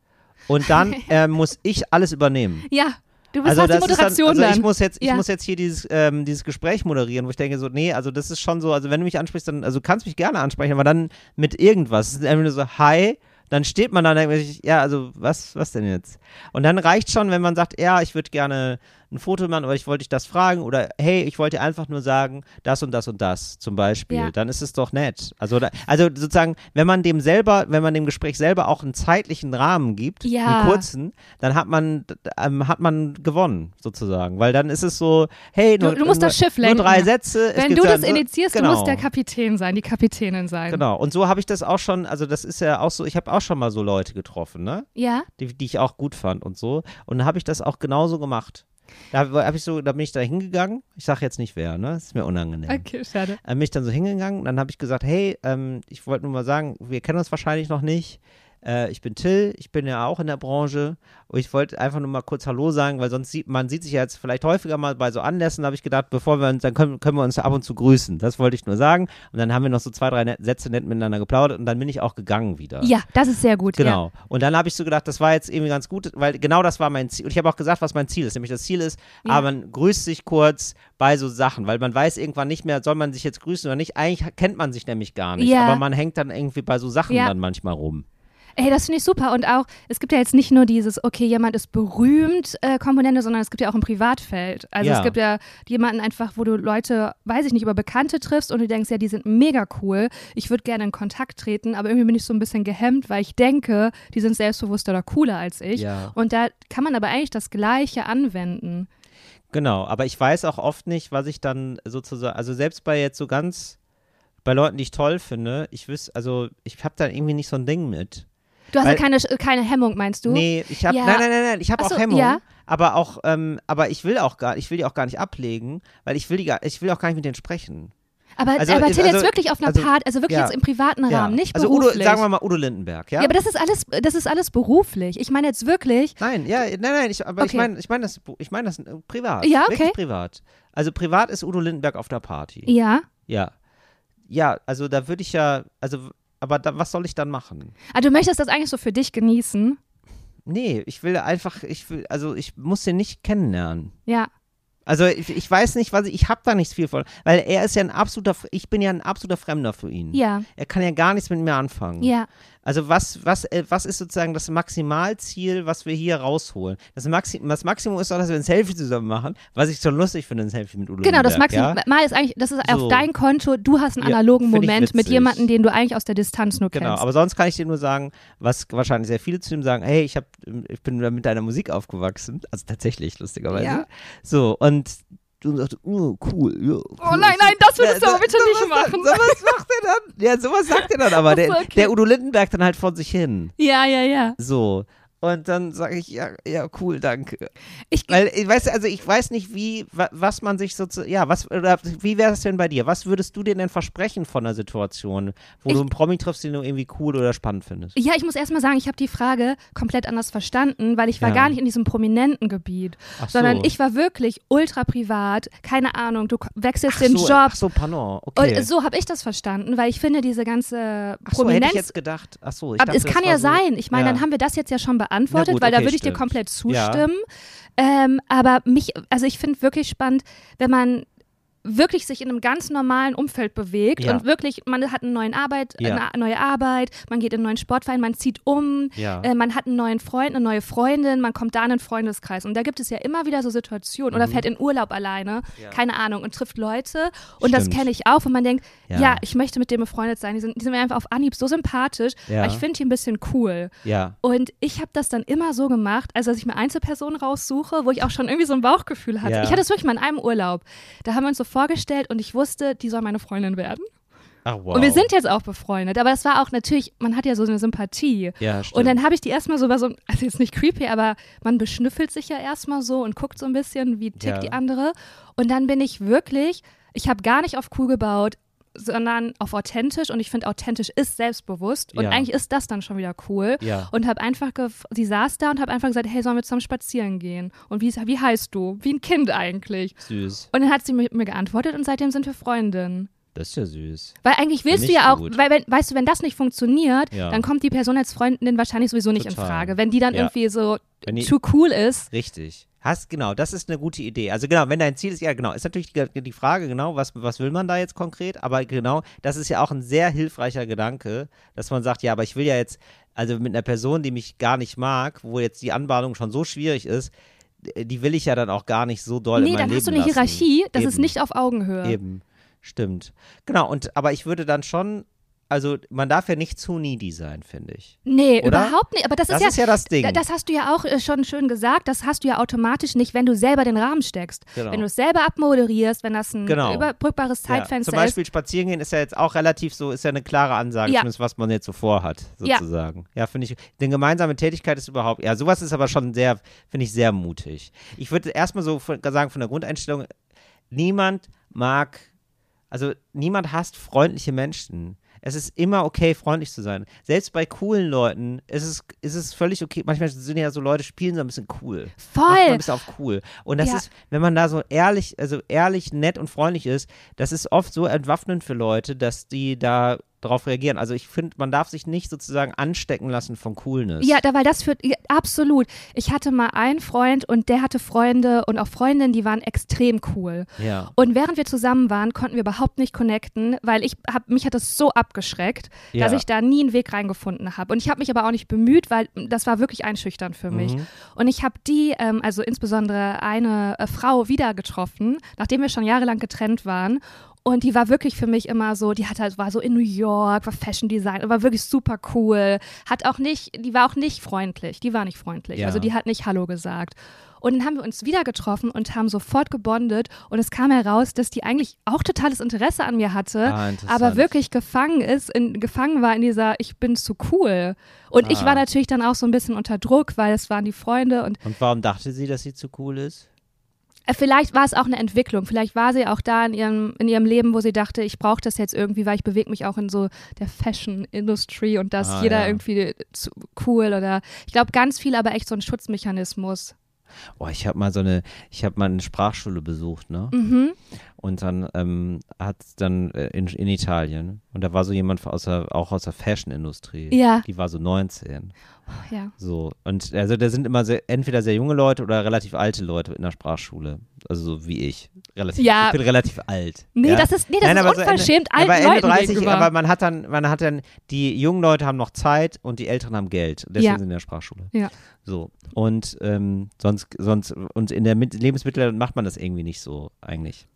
Und dann ähm, muss ich alles übernehmen. ja. Du bist Also die Moderation dann, also dann. ich muss jetzt, ich Ja. muss jetzt hier dieses, ähm, dieses Gespräch moderieren, wo ich denke so, nee, also das ist schon so, also wenn du mich ansprichst, dann, also du kannst mich gerne ansprechen, aber dann mit irgendwas. Es ist einfach nur so, hi, dann steht man da und denkt sich, ja, also was, was denn jetzt? Und dann reicht schon, wenn man sagt, ja, ich würde gerne ein Foto machen oder ich wollte dich das fragen oder hey, ich wollte dir einfach nur sagen, das und das und das zum Beispiel. Ja. Dann ist es doch nett. Also, also sozusagen, wenn man dem selber, wenn man dem Gespräch selber auch einen zeitlichen Rahmen gibt, Ja. einen kurzen, dann hat man, ähm, hat man gewonnen sozusagen, weil dann ist es so, hey, Du- nur, du musst nur, das Schiff nur lenken. drei Sätze. Wenn du das so- initiierst, genau. du musst der Kapitän sein, die Kapitänin sein. Genau. Und so habe ich das auch schon, also das ist ja auch so, ich habe auch schon mal so Leute getroffen, ne? Ja? die, die ich auch gut fand und so. Und dann habe ich das auch genauso gemacht. Da habe ich so, da bin ich da hingegangen. Ich sage jetzt nicht wer, ne? Das ist mir unangenehm. Okay, schade. Dann bin ich dann so hingegangen, dann habe ich gesagt, hey, ähm, ich wollte nur mal sagen, wir kennen uns wahrscheinlich noch nicht. Äh, ich bin Till, ich bin ja auch in der Branche und ich wollte einfach nur mal kurz Hallo sagen, weil sonst sieht man sieht sich ja jetzt vielleicht häufiger mal bei so Anlässen, da habe ich gedacht, bevor wir uns, dann können, können wir uns ab und zu grüßen. Das wollte ich nur sagen. Und dann haben wir noch so zwei, drei net, Sätze nett miteinander geplaudert und dann bin ich auch gegangen wieder. Ja, das ist sehr gut. Genau. Und dann habe ich so gedacht, das war jetzt irgendwie ganz gut, weil genau das war mein Ziel. Und ich habe auch gesagt, was mein Ziel ist. Nämlich das Ziel ist, Ja. aber man grüßt sich kurz bei so Sachen, weil man weiß irgendwann nicht mehr, soll man sich jetzt grüßen oder nicht. Eigentlich kennt man sich nämlich gar nicht. Ja. Aber man hängt dann irgendwie bei so Sachen Ja. dann manchmal rum. Ey, das finde ich super. Und auch, es gibt ja jetzt nicht nur dieses, okay, jemand ist berühmt äh, Komponente, sondern es gibt ja auch ein Privatfeld. Also Ja. es gibt ja jemanden einfach, wo du Leute, weiß ich nicht, über Bekannte triffst und du denkst, ja, die sind mega cool. Ich würde gerne in Kontakt treten, aber irgendwie bin ich so ein bisschen gehemmt, weil ich denke, die sind selbstbewusster oder cooler als ich. Ja. Und da kann man aber eigentlich das Gleiche anwenden. Genau, aber ich weiß auch oft nicht, was ich dann sozusagen, also selbst bei jetzt so ganz, bei Leuten, die ich toll finde, ich wüsste, also ich habe da irgendwie nicht so ein Ding mit. Du hast ja keine, keine Hemmung, meinst du? Nee, ich habe Ja. nein, nein, nein, nein, ich habe Ach auch so, Hemmungen, ja. aber auch ähm, aber ich will auch gar ich will die auch gar nicht ablegen, weil ich will die gar, ich will auch gar nicht mit denen sprechen. Aber, Also, aber Till, also- jetzt wirklich auf einer also, Party, also wirklich ja. jetzt im privaten Ja. Rahmen, nicht also beruflich. sagen wir mal Udo Lindenberg, ja? ja, aber das ist alles, das ist alles beruflich. Ich meine jetzt wirklich, Nein, ja, nein, nein, ich, aber ich Okay. meine, ich meine das, ich meine das äh, privat. Ja, Wirklich okay. privat. Also privat ist Udo Lindenberg auf der Party. ja. Ja, ja, also da würde ich ja, also, aber da, was soll ich dann machen? Ah, du möchtest das eigentlich so für dich genießen. Nee, ich will einfach, ich will, also ich muss den nicht kennenlernen. Ja. Also ich, ich weiß nicht, was ich, ich habe da nichts viel von, weil er ist ja ein absoluter, ich bin ja ein absoluter Fremder für ihn. Ja. Er kann ja gar nichts mit mir anfangen. Ja. Also was, was, äh, was ist sozusagen das Maximalziel, was wir hier rausholen? Das, Maxi das Maximum ist doch, dass wir ein Selfie zusammen machen, was ich schon lustig finde, ein Selfie mit Udo Genau, das Lindenberg, Maximum ja? ist eigentlich, das ist So. auf dein Konto, du hast einen Ja, analogen ich Moment mit jemandem, den du eigentlich aus der Distanz nur Genau, kennst. aber sonst kann ich dir nur sagen, was wahrscheinlich sehr viele zu ihm sagen, hey, ich, hab, ich bin mit deiner Musik aufgewachsen. Also tatsächlich, lustigerweise. Ja. So, und du und sagte, oh, cool. Ja, oh nein, nein, das würdest du aber bitte nicht machen. Sowas macht er dann. Ja, sowas sagt er dann aber. Der, okay. der Udo Lindenberg dann halt von sich hin. Ja, ja, ja. So. Und dann sage ich, ja, ja, cool, danke. Ich, Weil, ich weiß, also ich weiß nicht, wie, wa- was man sich so, zu- ja, was, oder wie wäre es denn bei dir? Was würdest du dir denn versprechen von einer Situation, wo Ich- du einen Promi triffst, den du irgendwie cool oder spannend findest? ja, ich muss erstmal sagen, ich habe die Frage komplett anders verstanden, weil ich war Ja. gar nicht in diesem prominenten Gebiet, Ach so. sondern ich war wirklich ultra privat, keine Ahnung, du wechselst ach den so, Job. Ach so, pardon, okay. Und so habe ich das verstanden, weil ich finde, diese ganze ach so, hätte Prominenz ich jetzt gedacht. Ach so, ich Aber dachte, es kann das ja so, sein. Ich meine, ja. dann haben wir das jetzt ja schon beantwortet, Na gut, weil da okay, würde ich dir stimmt. komplett Ja. zustimmen. Ähm, aber mich, also ich finde wirklich spannend, wenn man wirklich sich in einem ganz normalen Umfeld bewegt Ja. und wirklich, man hat eine neue Arbeit, Ja. eine neue Arbeit, man geht in einen neuen Sportverein, man zieht um, Ja. äh, man hat einen neuen Freund, eine neue Freundin, man kommt da in einen Freundeskreis. Und da gibt es ja immer wieder so Situationen oder fährt in Urlaub alleine, Mhm. Keine Ahnung, und trifft Leute. Und das Stimmt. kenne ich auch, wo man denkt, Ja. ich möchte mit dem befreundet sein. Die sind, die sind mir einfach auf Anhieb so sympathisch, aber ich finde die ein bisschen cool. Und ich habe das dann immer so gemacht, also dass ich mir Einzelpersonen raussuche, wo ich auch schon irgendwie so ein Bauchgefühl hatte. Ich hatte es wirklich mal in einem Urlaub. Da haben wir uns so vorgestellt und ich wusste, die soll meine Freundin werden. Ach, wow. Und wir sind jetzt auch befreundet. Aber das war auch natürlich, man hat ja so eine Sympathie. Ja, stimmt. Und dann habe ich die erstmal so so, also jetzt nicht creepy, aber man beschnüffelt sich ja erstmal so und guckt so ein bisschen, wie tickt Ja. die andere. Und dann bin ich wirklich, ich habe gar nicht auf cool gebaut, sondern auf authentisch. Und ich finde, authentisch ist selbstbewusst. Und Ja. eigentlich ist das dann schon wieder cool. Ja. Und habe einfach, sie saß da und habe einfach gesagt, hey, sollen wir zusammen spazieren gehen? Und wie, wie heißt du? Wie ein Kind eigentlich. Süß. Und dann hat sie mir, mir geantwortet und seitdem sind wir Freundinnen. Das ist ja süß. Weil eigentlich willst Find du ja auch, gut. weil wenn, weißt du, wenn das nicht funktioniert, Ja. dann kommt die Person als Freundin wahrscheinlich sowieso nicht in Total. Frage. Wenn die dann irgendwie so Wenn die- too cool ist. Richtig. Hast, genau, das ist eine gute Idee. Also genau, wenn dein Ziel ist, ja genau, ist natürlich die, die Frage, genau, was, was will man da jetzt konkret? Aber genau, das ist ja auch ein sehr hilfreicher Gedanke, dass man sagt, ja, aber ich will ja jetzt, also mit einer Person, die mich gar nicht mag, wo jetzt die Anbahnung schon so schwierig ist, die will ich ja dann auch gar nicht so doll in Nee, mein dann Leben hast du eine lassen. Hierarchie, das ist Eben. nicht auf Augenhöhe. Eben, stimmt. Genau, und aber ich würde dann schon, also man darf ja nicht zu needy sein, finde ich. Nee, Oder? überhaupt nicht. Aber das, Das ist ja. ist ja das Ding. da- Das hast du ja auch äh, schon schön gesagt. Das hast du ja automatisch nicht, wenn du selber den Rahmen steckst. Genau. Wenn du es selber abmoderierst, wenn das ein Genau. überbrückbares Ja, Zeitfenster zum Beispiel spazieren gehen ist ja jetzt auch relativ so, ist ja eine klare Ansage, Ja. zumindest was man jetzt so vorhat, Ja. sozusagen. Ja, finde ich. Denn gemeinsame Tätigkeit ist überhaupt, ja, sowas ist aber schon sehr, finde ich sehr mutig. Ich würde erstmal so von, sagen, von der Grundeinstellung, niemand mag, also niemand hasst freundliche Menschen. Es ist immer okay, freundlich zu sein. Selbst bei coolen Leuten ist es, ist es völlig okay. Manchmal sind ja so Leute, spielen so ein bisschen cool. Voll. ein bisschen auf cool. Und das Ja. ist, wenn man da so ehrlich, also ehrlich, nett und freundlich ist, das ist oft so entwaffnend für Leute, dass die da drauf reagieren. Also ich finde, man darf sich nicht sozusagen anstecken lassen von Coolness. Ja, da, weil das führt, ja, absolut. Ich hatte mal einen Freund und der hatte Freunde und auch Freundinnen, die waren extrem cool. Ja. Und während wir zusammen waren, konnten wir überhaupt nicht connecten, weil ich hab, mich hat das so abgeschreckt, dass Ja. ich da nie einen Weg reingefunden habe. Und ich habe mich aber auch nicht bemüht, weil das war wirklich einschüchternd für mich. Mhm. Und ich habe die, ähm, also insbesondere eine äh, Frau wieder getroffen, nachdem wir schon jahrelang getrennt waren. Und die war wirklich für mich immer so, die hat halt, war so in New York, war Fashion Design, war wirklich super cool. Hat auch nicht, die war auch nicht freundlich. Die war nicht freundlich. Ja. Also die hat nicht Hallo gesagt. Und dann haben wir uns wieder getroffen und haben sofort gebondet. Und es kam heraus, dass die eigentlich auch totales Interesse an mir hatte, Ah, aber wirklich gefangen ist, in, gefangen war in dieser, ich bin zu cool. Und ich Ah. war natürlich dann auch so ein bisschen unter Druck, weil es waren die Freunde und Und warum dachte sie, dass sie zu cool ist? Äh, Vielleicht war es auch eine Entwicklung. Vielleicht war sie auch da in ihrem, in ihrem Leben, wo sie dachte, ich brauche das jetzt irgendwie, weil ich bewege mich auch in so der Fashion-Industrie und da ist Ah, jeder ja. irgendwie cool oder ich glaube ganz viel, aber echt so ein Schutzmechanismus. Oh, ich habe mal so eine, ich habe mal eine Sprachschule besucht, ne? Mhm. Und dann ähm, hat dann äh, in, in Italien und da war so jemand aus der, auch aus der Fashion-Industrie. Ja. Die war so 19. Ja. So, und also da sind immer sehr, entweder sehr junge Leute oder relativ alte Leute in der Sprachschule. Also so wie ich. Relativ, Ja. Ich bin relativ alt. Nee, ja? das ist, nee, das Nein, ist aber so unverschämt Ende, alten aber Ende Leuten 30, gegenüber. aber man hat dann, man hat dann, die jungen Leute haben noch Zeit und die Älteren haben Geld. Deswegen Ja. sind sie in der Sprachschule. Ja. So. Und ähm, sonst, sonst, und in der Mit Lebensmittel macht man das irgendwie nicht so eigentlich.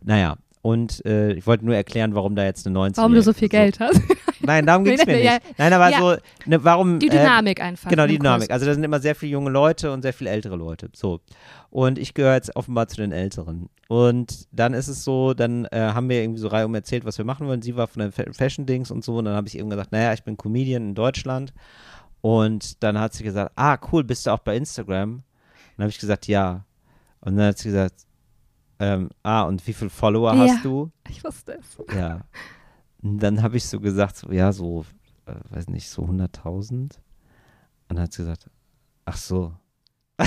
Naja. und äh, ich wollte nur erklären, warum da jetzt eine 19 Warum du so viel Geld hast. Nein, darum ging es mir nicht. Nein, aber Ja. so, ne, warum. Die äh, Dynamik einfach. Genau, die. Dynamik. Also da sind immer sehr viele junge Leute und sehr viele ältere Leute. So. Und ich gehöre jetzt offenbar zu den Älteren. Und dann ist es so, dann äh, haben wir irgendwie so reihum erzählt, was wir machen wollen. Sie war von den Fa- Fashion-Dings und so. Und dann habe ich eben gesagt, naja, ich bin Comedian in Deutschland. Und dann hat sie gesagt, ah, cool, bist du auch bei Instagram? Und dann habe ich gesagt, ja. Und dann hat sie gesagt, ähm, ah, und wie viele Follower Ja. hast du? Ich wusste es. Ja. Und dann habe ich so gesagt, so, ja, so, äh, weiß nicht, so 100.000. Und dann hat sie gesagt, ach so. die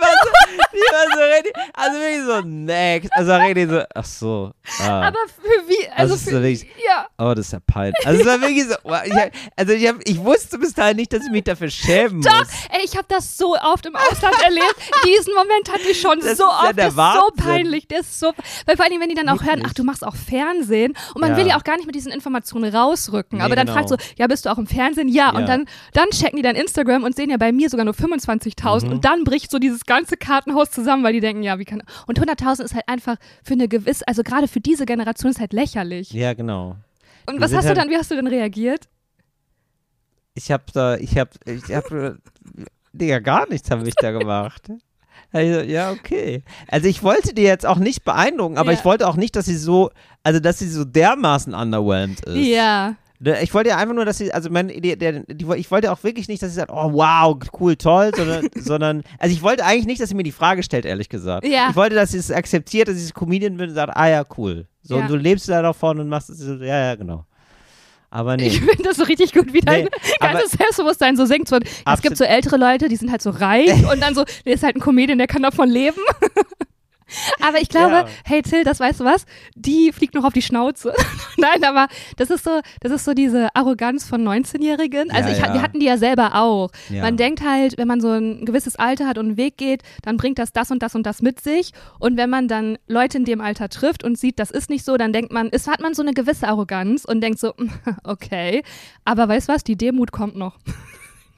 war so, die war so richtig, also wirklich so, next. Also richtig so, ach so. Ah. Aber für wie, also das ist für, so wirklich, ja. oh, das ist ja peinlich. Also es war wirklich so, ich, hab- also ich, hab, ich wusste bis dahin nicht, dass ich mich dafür schämen Doch, muss. ey, ich habe das so oft im Ausland erlebt. Diesen Moment hatte ich schon Das so ist ja oft. der das ist so peinlich. Der ist so, weil vor allem, wenn die dann auch hören, Wirklich. ach, du machst auch Fernsehen und man Ja. will ja auch gar nicht mit diesen Informationen rausrücken. Nee, aber dann genau. fragt so, ja, bist du auch im Fernsehen? Ja. Ja. Und dann, dann checken die dein Instagram und sehen ja bei mir sogar nur 25.000 Mhm. und dann bricht so dieses ganze Kartenhaus zusammen, weil die denken, ja, wie kann. Und 100.000 ist halt einfach für eine gewisse, also gerade für diese Generation ist halt lächerlich. Ja, genau. Und was hast du halt- dann, wie hast du denn reagiert? Ich hab da, ich hab, ich hab, äh, Digga, gar nichts habe ich da gemacht. Also, ja, okay. Also ich wollte die jetzt auch nicht beeindrucken, aber Ja. ich wollte auch nicht, dass sie so, also dass sie so dermaßen underwhelmed ist. Ja. Ne, Ich wollte ja einfach nur, dass sie, also meine Idee, der, die, ich wollte auch wirklich nicht, dass sie sagt, oh wow, cool, toll, sondern, sondern, also ich wollte eigentlich nicht, dass sie mir die Frage stellt, ehrlich gesagt. Ja. Ich wollte, dass sie es akzeptiert, dass sie es Comedian bin und sagt, ah ja, cool. So, Ja. und du lebst da davon und machst es, so, ja, ja, genau. Aber nee. Ich finde das so richtig gut, wie dein Nee, ganzes Selbstbewusstsein so sinkt. So, es gibt so ältere Leute, die sind halt so reich und dann so, der ist halt ein Comedian, der kann davon leben. Aber ich glaube, Ja. hey Till, das weißt du was? Die fliegt noch auf die Schnauze. Nein, aber das ist so, das ist so diese Arroganz von 19-Jährigen. Also Ja, ich, ja. wir hatten die ja selber auch. Man denkt halt, wenn man so ein gewisses Alter hat und einen Weg geht, dann bringt das das und das und das mit sich. Und wenn man dann Leute in dem Alter trifft und sieht, das ist nicht so, dann denkt man, es hat man so eine gewisse Arroganz und denkt so, okay. Aber weißt du was, die Demut kommt noch.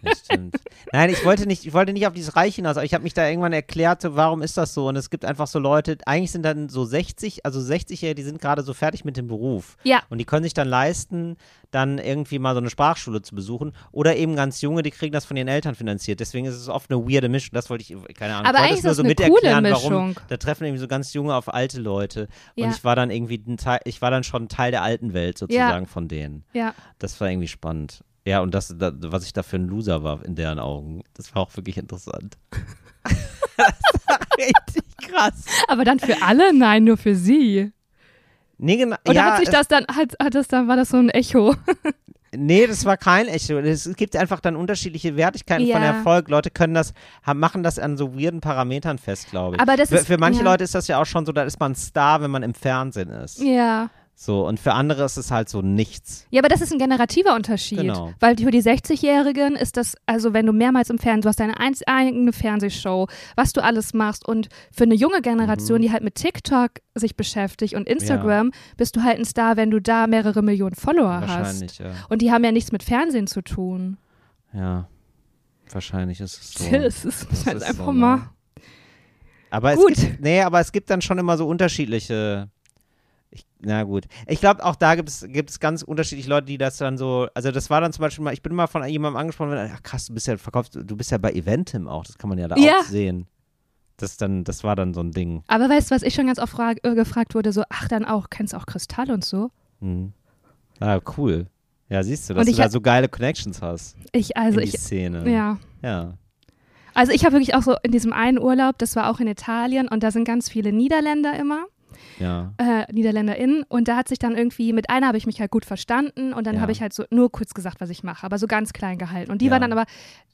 Das stimmt. Nein, ich wollte nicht, ich wollte nicht auf dieses Reich hinaus, aber ich habe mich da irgendwann erklärt, warum ist das so? Und es gibt einfach so Leute, eigentlich sind dann so 60, also 60-Jährige, die sind gerade so fertig mit dem Beruf. Ja. Und die können sich dann leisten, dann irgendwie mal so eine Sprachschule zu besuchen. Oder eben ganz junge, die kriegen das von ihren Eltern finanziert. Deswegen ist es oft eine weirde Mischung. Das wollte ich, keine Ahnung, Aber ich wollte eigentlich es nur so mit erklären, warum. Mischung. Da treffen irgendwie so ganz junge auf alte Leute. Und Ja. ich war dann irgendwie ein Teil, ich war dann schon Teil der alten Welt sozusagen von denen. Ja. Das war irgendwie spannend. Ja, und das, da, was ich da für ein Loser war in deren Augen, das war auch wirklich interessant. das war richtig krass. Aber dann für alle? Nein, nur für sie. Nee, genau. Oder ja, hat sich das dann, hat, hat das dann, war das so ein Echo? Nee, das war kein Echo. Es gibt einfach dann unterschiedliche Wertigkeiten von Ja. Erfolg. Leute können das, machen das an so weirden Parametern fest, glaube ich. Aber das für, ist- für manche ja. Leute ist das ja auch schon so, da ist man Star, wenn man im Fernsehen ist. Ja. So, und für andere ist es halt so nichts. Ja, aber das ist ein generativer Unterschied. Genau. Weil für die 60-Jährigen ist das, also wenn du mehrmals im Fernsehen, du hast deine einz- eigene Fernsehshow, was du alles machst und für eine junge Generation, Mhm. die halt mit TikTok sich beschäftigt und Instagram, bist du halt ein Star, wenn du da mehrere Millionen Follower hast. Wahrscheinlich, ja. Und die haben ja nichts mit Fernsehen zu tun. Ja. Wahrscheinlich ist es so. Das ist Das halt ist einfach so, mal. ne? Aber es Gut. gibt, nee, aber es gibt dann schon immer so unterschiedliche. Ich, na gut. Ich glaube, auch da gibt es, ganz unterschiedliche Leute, die das dann so. Also, das war dann zum Beispiel mal, ich bin mal von jemandem angesprochen worden, ach krass, du bist ja verkauft, du bist ja bei Eventim auch, das kann man ja da Ja. auch sehen. Das, dann, das war dann so ein Ding. Aber weißt du, was ich schon ganz oft frag, äh, gefragt wurde, so, ach, dann auch, kennst du auch Kristall und so? Mhm. Ah, cool. Ja, siehst du, dass du da so geile Connections hast Ich, also in die ich, Szene. ja. Ja. Also ich habe wirklich auch so in diesem einen Urlaub, das war auch in Italien und da sind ganz viele Niederländer immer, Ja. äh, NiederländerInnen und da hat sich dann irgendwie, mit einer habe ich mich halt gut verstanden und dann Ja. habe ich halt so nur kurz gesagt, was ich mache, aber so ganz klein gehalten und die Ja. war dann aber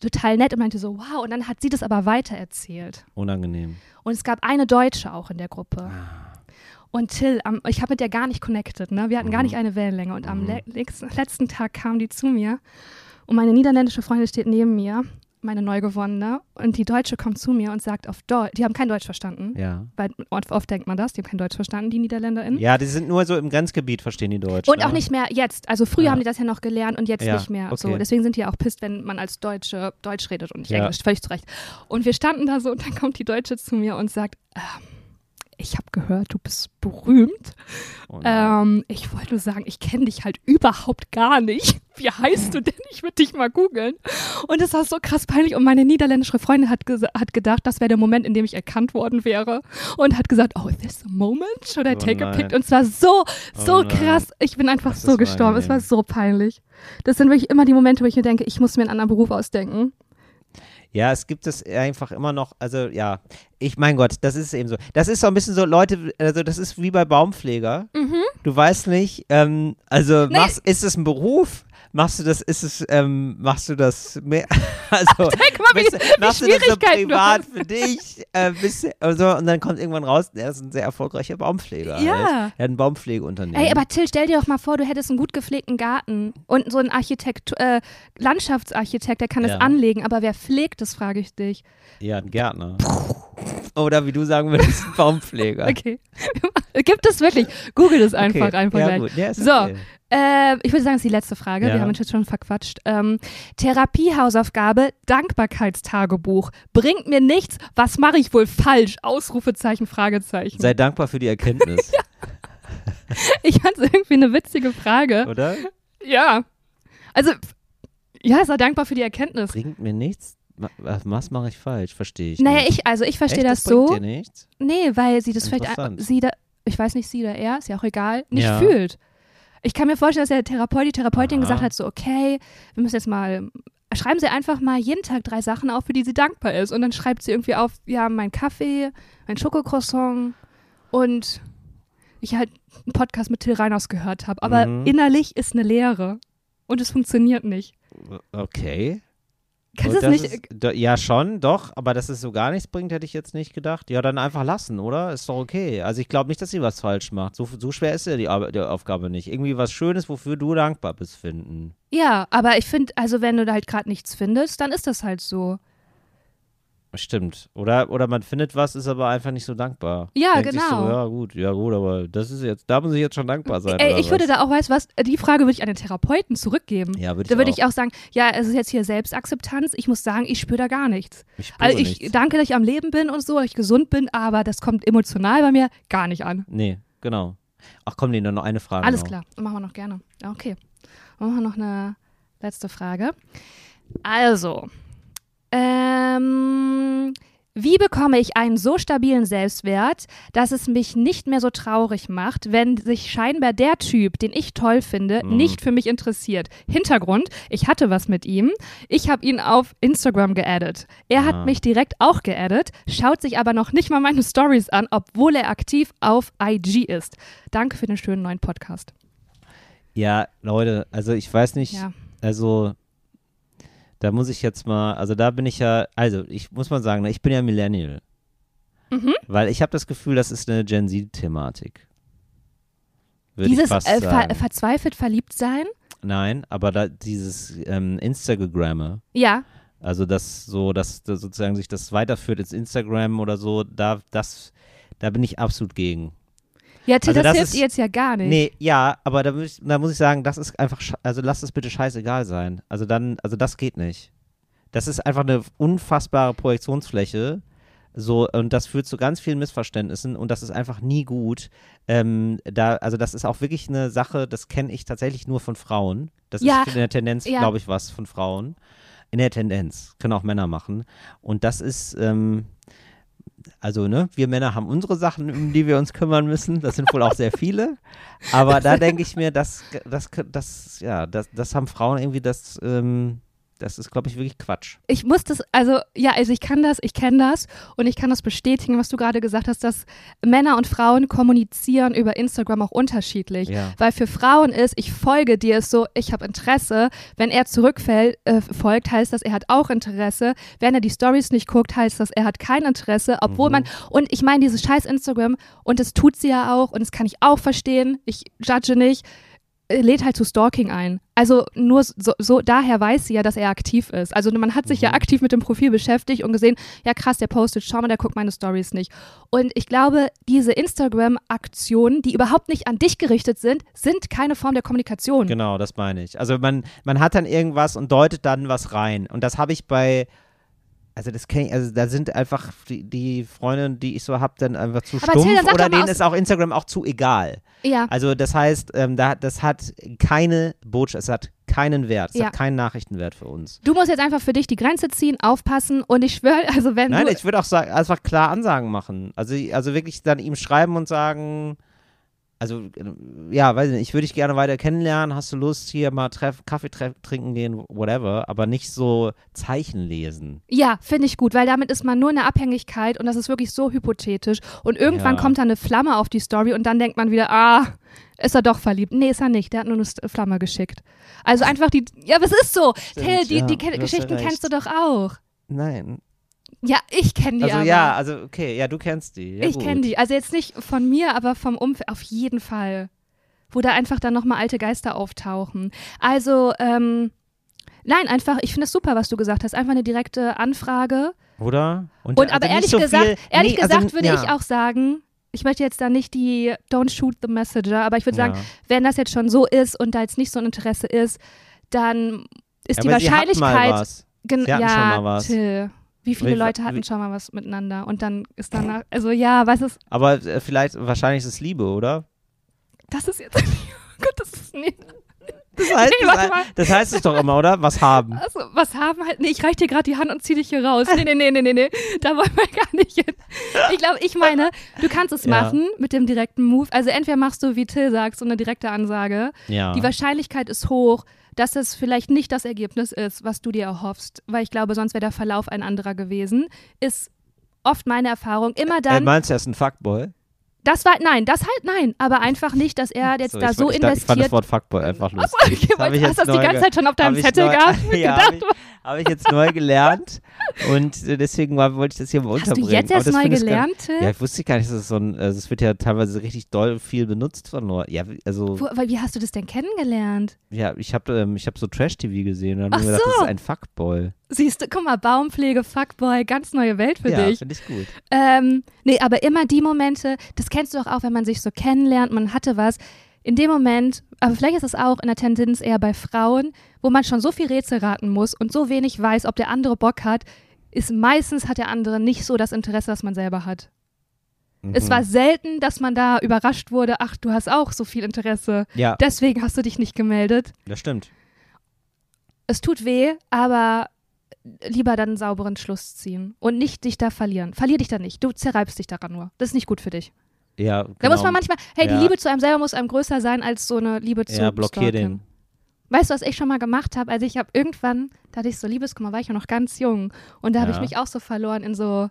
total nett und meinte so, wow und dann hat sie das aber weitererzählt Unangenehm. und es gab eine Deutsche auch in der Gruppe. Und Till, am, ich habe mit der gar nicht connected, ne? Wir hatten gar Mhm. nicht eine Wellenlänge. Und am Mhm. le letzten Tag kam die zu mir und meine niederländische Freundin steht neben mir meine Neugewonnene, und die Deutsche kommt zu mir und sagt auf Deutsch, die haben kein Deutsch verstanden. Ja. Weil oft, oft denkt man das, die haben kein Deutsch verstanden, die NiederländerInnen. Ja, die sind nur so im Grenzgebiet, verstehen die Deutsch. Und ne? auch nicht mehr jetzt. Also früher Ja. haben die das ja noch gelernt und jetzt Ja, nicht mehr. So, okay. deswegen sind die auch pisst, wenn man als Deutsche Deutsch redet und nicht. Englisch. Völlig zu Recht. Und wir standen da so und dann kommt die Deutsche zu mir und sagt, ähm, ich habe gehört, du bist berühmt. Oh. Ähm, ich wollte nur sagen, ich kenne dich halt überhaupt gar nicht. Wie heißt du denn? Ich würde dich mal googeln. Und es war so krass peinlich. Und meine niederländische Freundin hat, hat gedacht, das wäre der Moment, in dem ich erkannt worden wäre. Und hat gesagt, oh, is this a moment? Should I Oh take a nein. pic? Und es war so, so Oh krass. Ich bin einfach Das so gestorben. Es war so peinlich. Das sind wirklich immer die Momente, wo ich mir denke, ich muss mir einen anderen Beruf ausdenken. Ja, es gibt es einfach immer noch, also ja, ich, mein Gott, das ist eben so. Das ist so ein bisschen so, Leute, also das ist wie bei Baumpfleger. Du weißt nicht, ähm, also Nee. machst, ist es ein Beruf? Machst du das, ist es, ähm, machst du das mehr, also Guck mal, wie, bist, wie machst du das so privat für dich? Äh, bist, du- und, dann kommt irgendwann raus, er ist ein sehr erfolgreicher Baumpfleger. Ja. Halt. Er hat ein Baumpflegeunternehmen. Ey, aber Till, stell dir doch mal vor, du hättest einen gut gepflegten Garten und so einen Architekt, äh, Landschaftsarchitekt, der kann Ja. es anlegen, aber wer pflegt das, frage ich dich. ja, ein Gärtner. Oder wie du sagen würdest, Baumpfleger. Okay. Gibt es wirklich? Google das einfach, Okay. einfach ja. Gut. Ja, So, okay. äh, ich würde sagen, das ist die letzte Frage. Ja. Wir haben uns jetzt schon verquatscht. Ähm, Therapiehausaufgabe, Dankbarkeitstagebuch. Bringt mir nichts. Was mache ich wohl falsch? Ausrufezeichen, Fragezeichen. Sei dankbar für die Erkenntnis, ich fand es irgendwie eine witzige Frage. oder? Ja. Also, ja, sei dankbar für die Erkenntnis. Bringt mir nichts. Was, mache ich falsch? Verstehe ich. Naja, nicht. ich, also ich verstehe das, bringt so. Dir nichts? Nee, weil sie das vielleicht, sie da, ich weiß nicht, sie oder er, ist ja auch egal, nicht Ja. fühlt. Ich kann mir vorstellen, dass der Therapeut, die Therapeutin Aha. gesagt hat, so, okay, wir müssen jetzt mal, schreiben Sie einfach mal jeden Tag drei Sachen auf, für die sie dankbar ist. Und dann schreibt sie irgendwie auf, ja, mein Kaffee, mein Schokocroissant und ich halt einen Podcast mit Till Reiners gehört habe. Aber Mhm. innerlich ist eine Leere. Und es funktioniert nicht. Okay. Kannst du Und es das nicht, Ist, do- ja, schon, doch. Aber dass es so gar nichts bringt, hätte ich jetzt nicht gedacht. Ja, dann einfach lassen, oder? Ist doch okay. Also ich glaube nicht, dass sie was falsch macht. So, so schwer ist ja die, Arbe- die Aufgabe nicht. Irgendwie was Schönes, wofür du dankbar bist, finden. ja, aber ich finde, also wenn du da halt gerade nichts findest, dann ist das halt so. Stimmt. Oder, oder man findet was, ist aber einfach nicht so dankbar. Ja, Denkt genau. so, ja, gut, ja, gut, aber das ist jetzt, da muss ich jetzt schon dankbar sein. Ey, oder ich würde was? da auch, weißt was, die Frage würde ich an den Therapeuten zurückgeben. Ja, würde ich Da würde ich auch sagen, ja, es ist jetzt hier Selbstakzeptanz. Ich muss sagen, ich spüre da gar nichts. Ich spüre Also ich nichts. danke, dass ich am Leben bin und so, dass ich gesund bin, aber das kommt emotional bei mir gar nicht an. Nee, genau. Ach komm, nee, noch eine Frage. Alles noch. klar, machen wir noch gerne. Ja, Okay, machen wir noch eine letzte Frage. Also, ähm, wie bekomme ich einen so stabilen Selbstwert, dass es mich nicht mehr so traurig macht, wenn sich scheinbar der Typ, den ich toll finde, Mhm. nicht für mich interessiert? Hintergrund, ich hatte was mit ihm. Ich habe ihn auf Instagram geaddet. Er hat Ah. mich direkt auch geaddet, schaut sich aber noch nicht mal meine Stories an, obwohl er aktiv auf IG ist. Danke für den schönen neuen Podcast. Ja, Leute, also ich weiß nicht, Ja. also da muss ich jetzt mal, also da bin ich ja, also ich muss mal sagen, ne, ich bin ja Millennial. Mhm. Weil ich habe das Gefühl, das ist eine Gen Z-Thematik. Dieses äh, ver verzweifelt verliebt sein? Nein, aber da dieses ähm, Instagramme, Ja. also das so, dass das sozusagen sich das weiterführt ins Instagram oder so, da, das, da bin ich absolut gegen. Ja, Till, Also das, das hilft ist- ihr jetzt ja gar nicht. Nee, ja, aber da, muss ich- da muss ich sagen, das ist einfach, also lass es bitte scheißegal sein. Also dann, also das geht nicht. Das ist einfach eine unfassbare Projektionsfläche. So, und das führt zu ganz vielen Missverständnissen und das ist einfach nie gut. Ähm, da, also das ist auch wirklich eine Sache, das kenne ich tatsächlich nur von Frauen. Das Ja, ist in der Tendenz, ja. glaube ich, was von Frauen. In der Tendenz. Können auch Männer machen. Und das ist, ähm, also, ne, wir Männer haben unsere Sachen, um die wir uns kümmern müssen. Das sind wohl auch sehr viele. Aber da denke ich mir, das, das, das, ja, das, das haben Frauen irgendwie, das, ähm, das ist, glaube ich, wirklich Quatsch. Ich muss das, also, ja, also ich kann das, ich kenne das und ich kann das bestätigen, was du gerade gesagt hast, dass Männer und Frauen kommunizieren über Instagram auch unterschiedlich. Ja. Weil für Frauen ist, ich folge dir, ist so, ich habe Interesse. Wenn er zurückfällt, äh, folgt, heißt das, er hat auch Interesse. Wenn er die Stories nicht guckt, heißt das, er hat kein Interesse. Obwohl Mhm. man, und ich meine, dieses scheiß Instagram, und das tut sie ja auch, und das kann ich auch verstehen, ich judge nicht. Äh, lädt halt zu Stalking ein. Also nur so, so, daher weiß sie ja, dass er aktiv ist. Also man hat sich Mhm. ja aktiv mit dem Profil beschäftigt und gesehen, ja krass, der postet, schau mal, der guckt meine Stories nicht. Und ich glaube, diese Instagram-Aktionen, die überhaupt nicht an dich gerichtet sind, sind keine Form der Kommunikation. Genau, das meine ich. Also man, man hat dann irgendwas und deutet dann was rein. Und das habe ich bei, also das kenne ich, also da sind einfach die, die Freunde, die ich so habe, dann einfach zu Aber Till, stumpf sag oder denen ist auch Instagram auch zu egal. Ja. Also das heißt, ähm, da, das hat keine Botschaft, es hat keinen Wert, es Ja. hat keinen Nachrichtenwert für uns. Du musst jetzt einfach für dich die Grenze ziehen, aufpassen und ich schwöre, also wenn Nein, ich würde auch sagen, einfach klar Ansagen machen. Also, also wirklich dann ihm schreiben und sagen, also äh, ja, weiß ich nicht, ich würde dich gerne weiter kennenlernen, hast du Lust hier mal treff, Kaffee treff, trinken gehen, whatever, aber nicht so Zeichen lesen. Ja, finde ich gut, weil damit ist man nur in der Abhängigkeit und das ist wirklich so hypothetisch. Und irgendwann Ja. kommt da eine Flamme auf die Story und dann denkt man wieder, ah, ist er doch verliebt. Nee, ist er nicht. Der hat nur eine Flamme geschickt. Also einfach die, ja, es ist so. Till, die, ja, die hast Geschichten kennst du doch auch. Nein. Ja, ich kenne die Also aber. ja, also okay, ja, du kennst die. Ja, ich kenne die. Also jetzt nicht von mir, aber vom Umfeld. Auf jeden Fall. Wo da einfach dann nochmal alte Geister auftauchen. Also, ähm, nein, einfach, ich finde es super, was du gesagt hast. Einfach eine direkte Anfrage. Oder? Und also aber ehrlich so gesagt, viel, ehrlich nee, also, gesagt würde ja. ich auch sagen, ich möchte jetzt da nicht die Don't shoot the messenger, aber ich würde sagen, Ja. wenn das jetzt schon so ist und da jetzt nicht so ein Interesse ist, dann ist Ja, die aber sie hatten Wahrscheinlichkeit. Mal was. Sie hatten ja, schon mal was. Till, wie viele Leute hatten schon mal was miteinander und dann ist danach, also ja, was ist, Aber äh, vielleicht, wahrscheinlich ist es Liebe, oder? das ist jetzt, oh Gott, das ist nicht, Das heißt, Nee, das, das heißt es doch immer, oder? Was haben. also, was haben halt, nee, ich reich dir gerade die Hand und zieh dich hier raus. Nee, nee, nee, nee, nee, nee, da wollen wir gar nicht hin. Ich glaube, ich meine, du kannst es Ja. machen mit dem direkten Move. Also entweder machst du, wie Till sagt, so eine direkte Ansage. Ja. Die Wahrscheinlichkeit ist hoch, dass es vielleicht nicht das Ergebnis ist, was du dir erhoffst, weil ich glaube, sonst wäre der Verlauf ein anderer gewesen. Ist oft meine Erfahrung. Immer äh, dann, meinst du, er ist ein Fuckboy? das war, nein, das halt nein, aber einfach nicht, dass er jetzt da ich, so ich, dachte, ich fand das investiert. Wort Fuckboy einfach lustig. Achso, okay, Das du hast das die ganze Zeit schon auf deinem Zettel gehabt. Ja, gedacht, habe ich, jetzt neu gelernt und deswegen war, wollte ich das hier mal hast du unterbringen. jetzt Aber erst das neu gelernt, Gar, ja, ich wusste gar nicht, dass es so ein, also es wird ja teilweise richtig doll viel benutzt von Leuten. Ja, also, Wo, weil, wie hast du das denn kennengelernt? ja, ich habe ähm, ich hab so Trash-TV gesehen und habe mir gedacht, das so. ist ein Fuckboy. Siehst du, guck mal, Baumpflege, Fuckboy, ganz neue Welt für ja, dich. finde ich gut. Ähm, nee, aber immer die Momente, das kennst du doch auch, wenn man sich so kennenlernt, man hatte was. In dem Moment, aber vielleicht ist es auch in der Tendenz eher bei Frauen, wo man schon so viel Rätsel raten muss und so wenig weiß, ob der andere Bock hat, ist meistens hat der andere nicht so das Interesse, das man selber hat. Es Mhm. war selten, dass man da überrascht wurde, ach, du hast auch so viel Interesse. Ja, Deswegen hast du dich nicht gemeldet. das stimmt. Es tut weh, aber lieber dann einen sauberen Schluss ziehen und nicht dich da verlieren. Verlier dich da nicht. Du zerreibst dich daran nur. Das ist nicht gut für dich. Ja, Da genau. muss man manchmal, hey, Ja. die Liebe zu einem selber muss einem größer sein als so eine Liebe zu Ja, blockier Stalken. den. Weißt du, was ich schon mal gemacht habe? Also ich habe irgendwann, da hatte ich so Liebeskummer, war ich ja noch ganz jung und da habe ich Ja. mich auch so verloren in so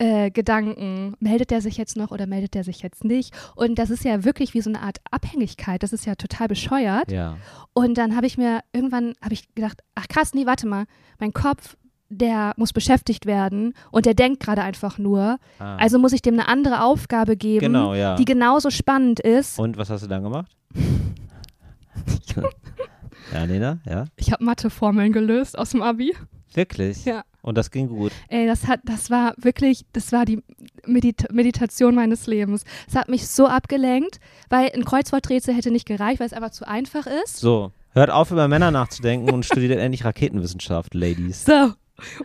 äh, Gedanken, meldet der sich jetzt noch oder meldet der sich jetzt nicht? Und das ist ja wirklich wie so eine Art Abhängigkeit, das ist ja total bescheuert. Ja. Und dann habe ich mir irgendwann habe ich gedacht, ach krass, nee, warte mal, mein Kopf, der muss beschäftigt werden und der denkt gerade einfach nur. Ah. Also muss ich dem eine andere Aufgabe geben, genau, ja. die genauso spannend ist. Und was hast du dann gemacht? ja, Lena, ja. Ich habe Matheformeln gelöst aus dem Abi. Wirklich? Ja. Und das ging gut. Ey, das hat, das war wirklich, das war die Medita Meditation meines Lebens. Es hat mich so abgelenkt, weil ein Kreuzworträtsel hätte nicht gereicht, weil es einfach zu einfach ist. So, hört auf, über Männer nachzudenken und studiert endlich Raketenwissenschaft, Ladies. So.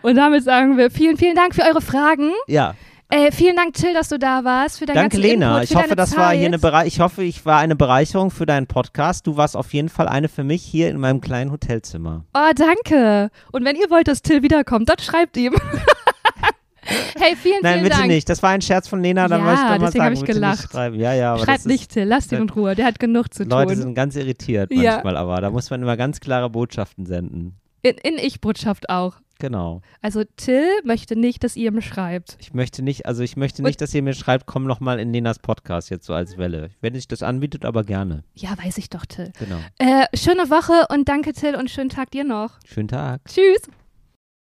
Und damit sagen wir vielen, vielen Dank für eure Fragen. Ja, Äh, vielen Dank, Till, dass du da warst. Für deinen danke Lena. Input, Ich hoffe, das Zeit. war hier eine Berei ich hoffe, ich war eine Bereicherung für deinen Podcast. Du warst auf jeden Fall eine für mich hier in meinem kleinen Hotelzimmer. Oh, danke. Und wenn ihr wollt, dass Till wiederkommt, dann schreibt ihm. hey, vielen, Nein, vielen bitte Dank. nicht. Das war ein Scherz von Lena, dann Ja, ich doch mal deswegen hab sagen, ich bitte gelacht. nicht. Ja, ja, Schreibt nicht Till, lasst ihn in Ruhe. Der hat genug zu Leute tun. sind ganz irritiert Ja. manchmal, aber da muss man immer ganz klare Botschaften senden. In, in Ich-Botschaft auch. Genau. Also Till möchte nicht, dass ihr ihm schreibt. Ich möchte nicht, also ich möchte Und- nicht, dass ihr mir schreibt, komm noch mal in Lenas Podcast jetzt so als Welle. Wenn sich das anbietet, aber gerne. Ja, weiß ich doch, Till. Genau. Äh, schöne Woche und danke, Till, und schönen Tag dir noch. Schönen Tag. Tschüss.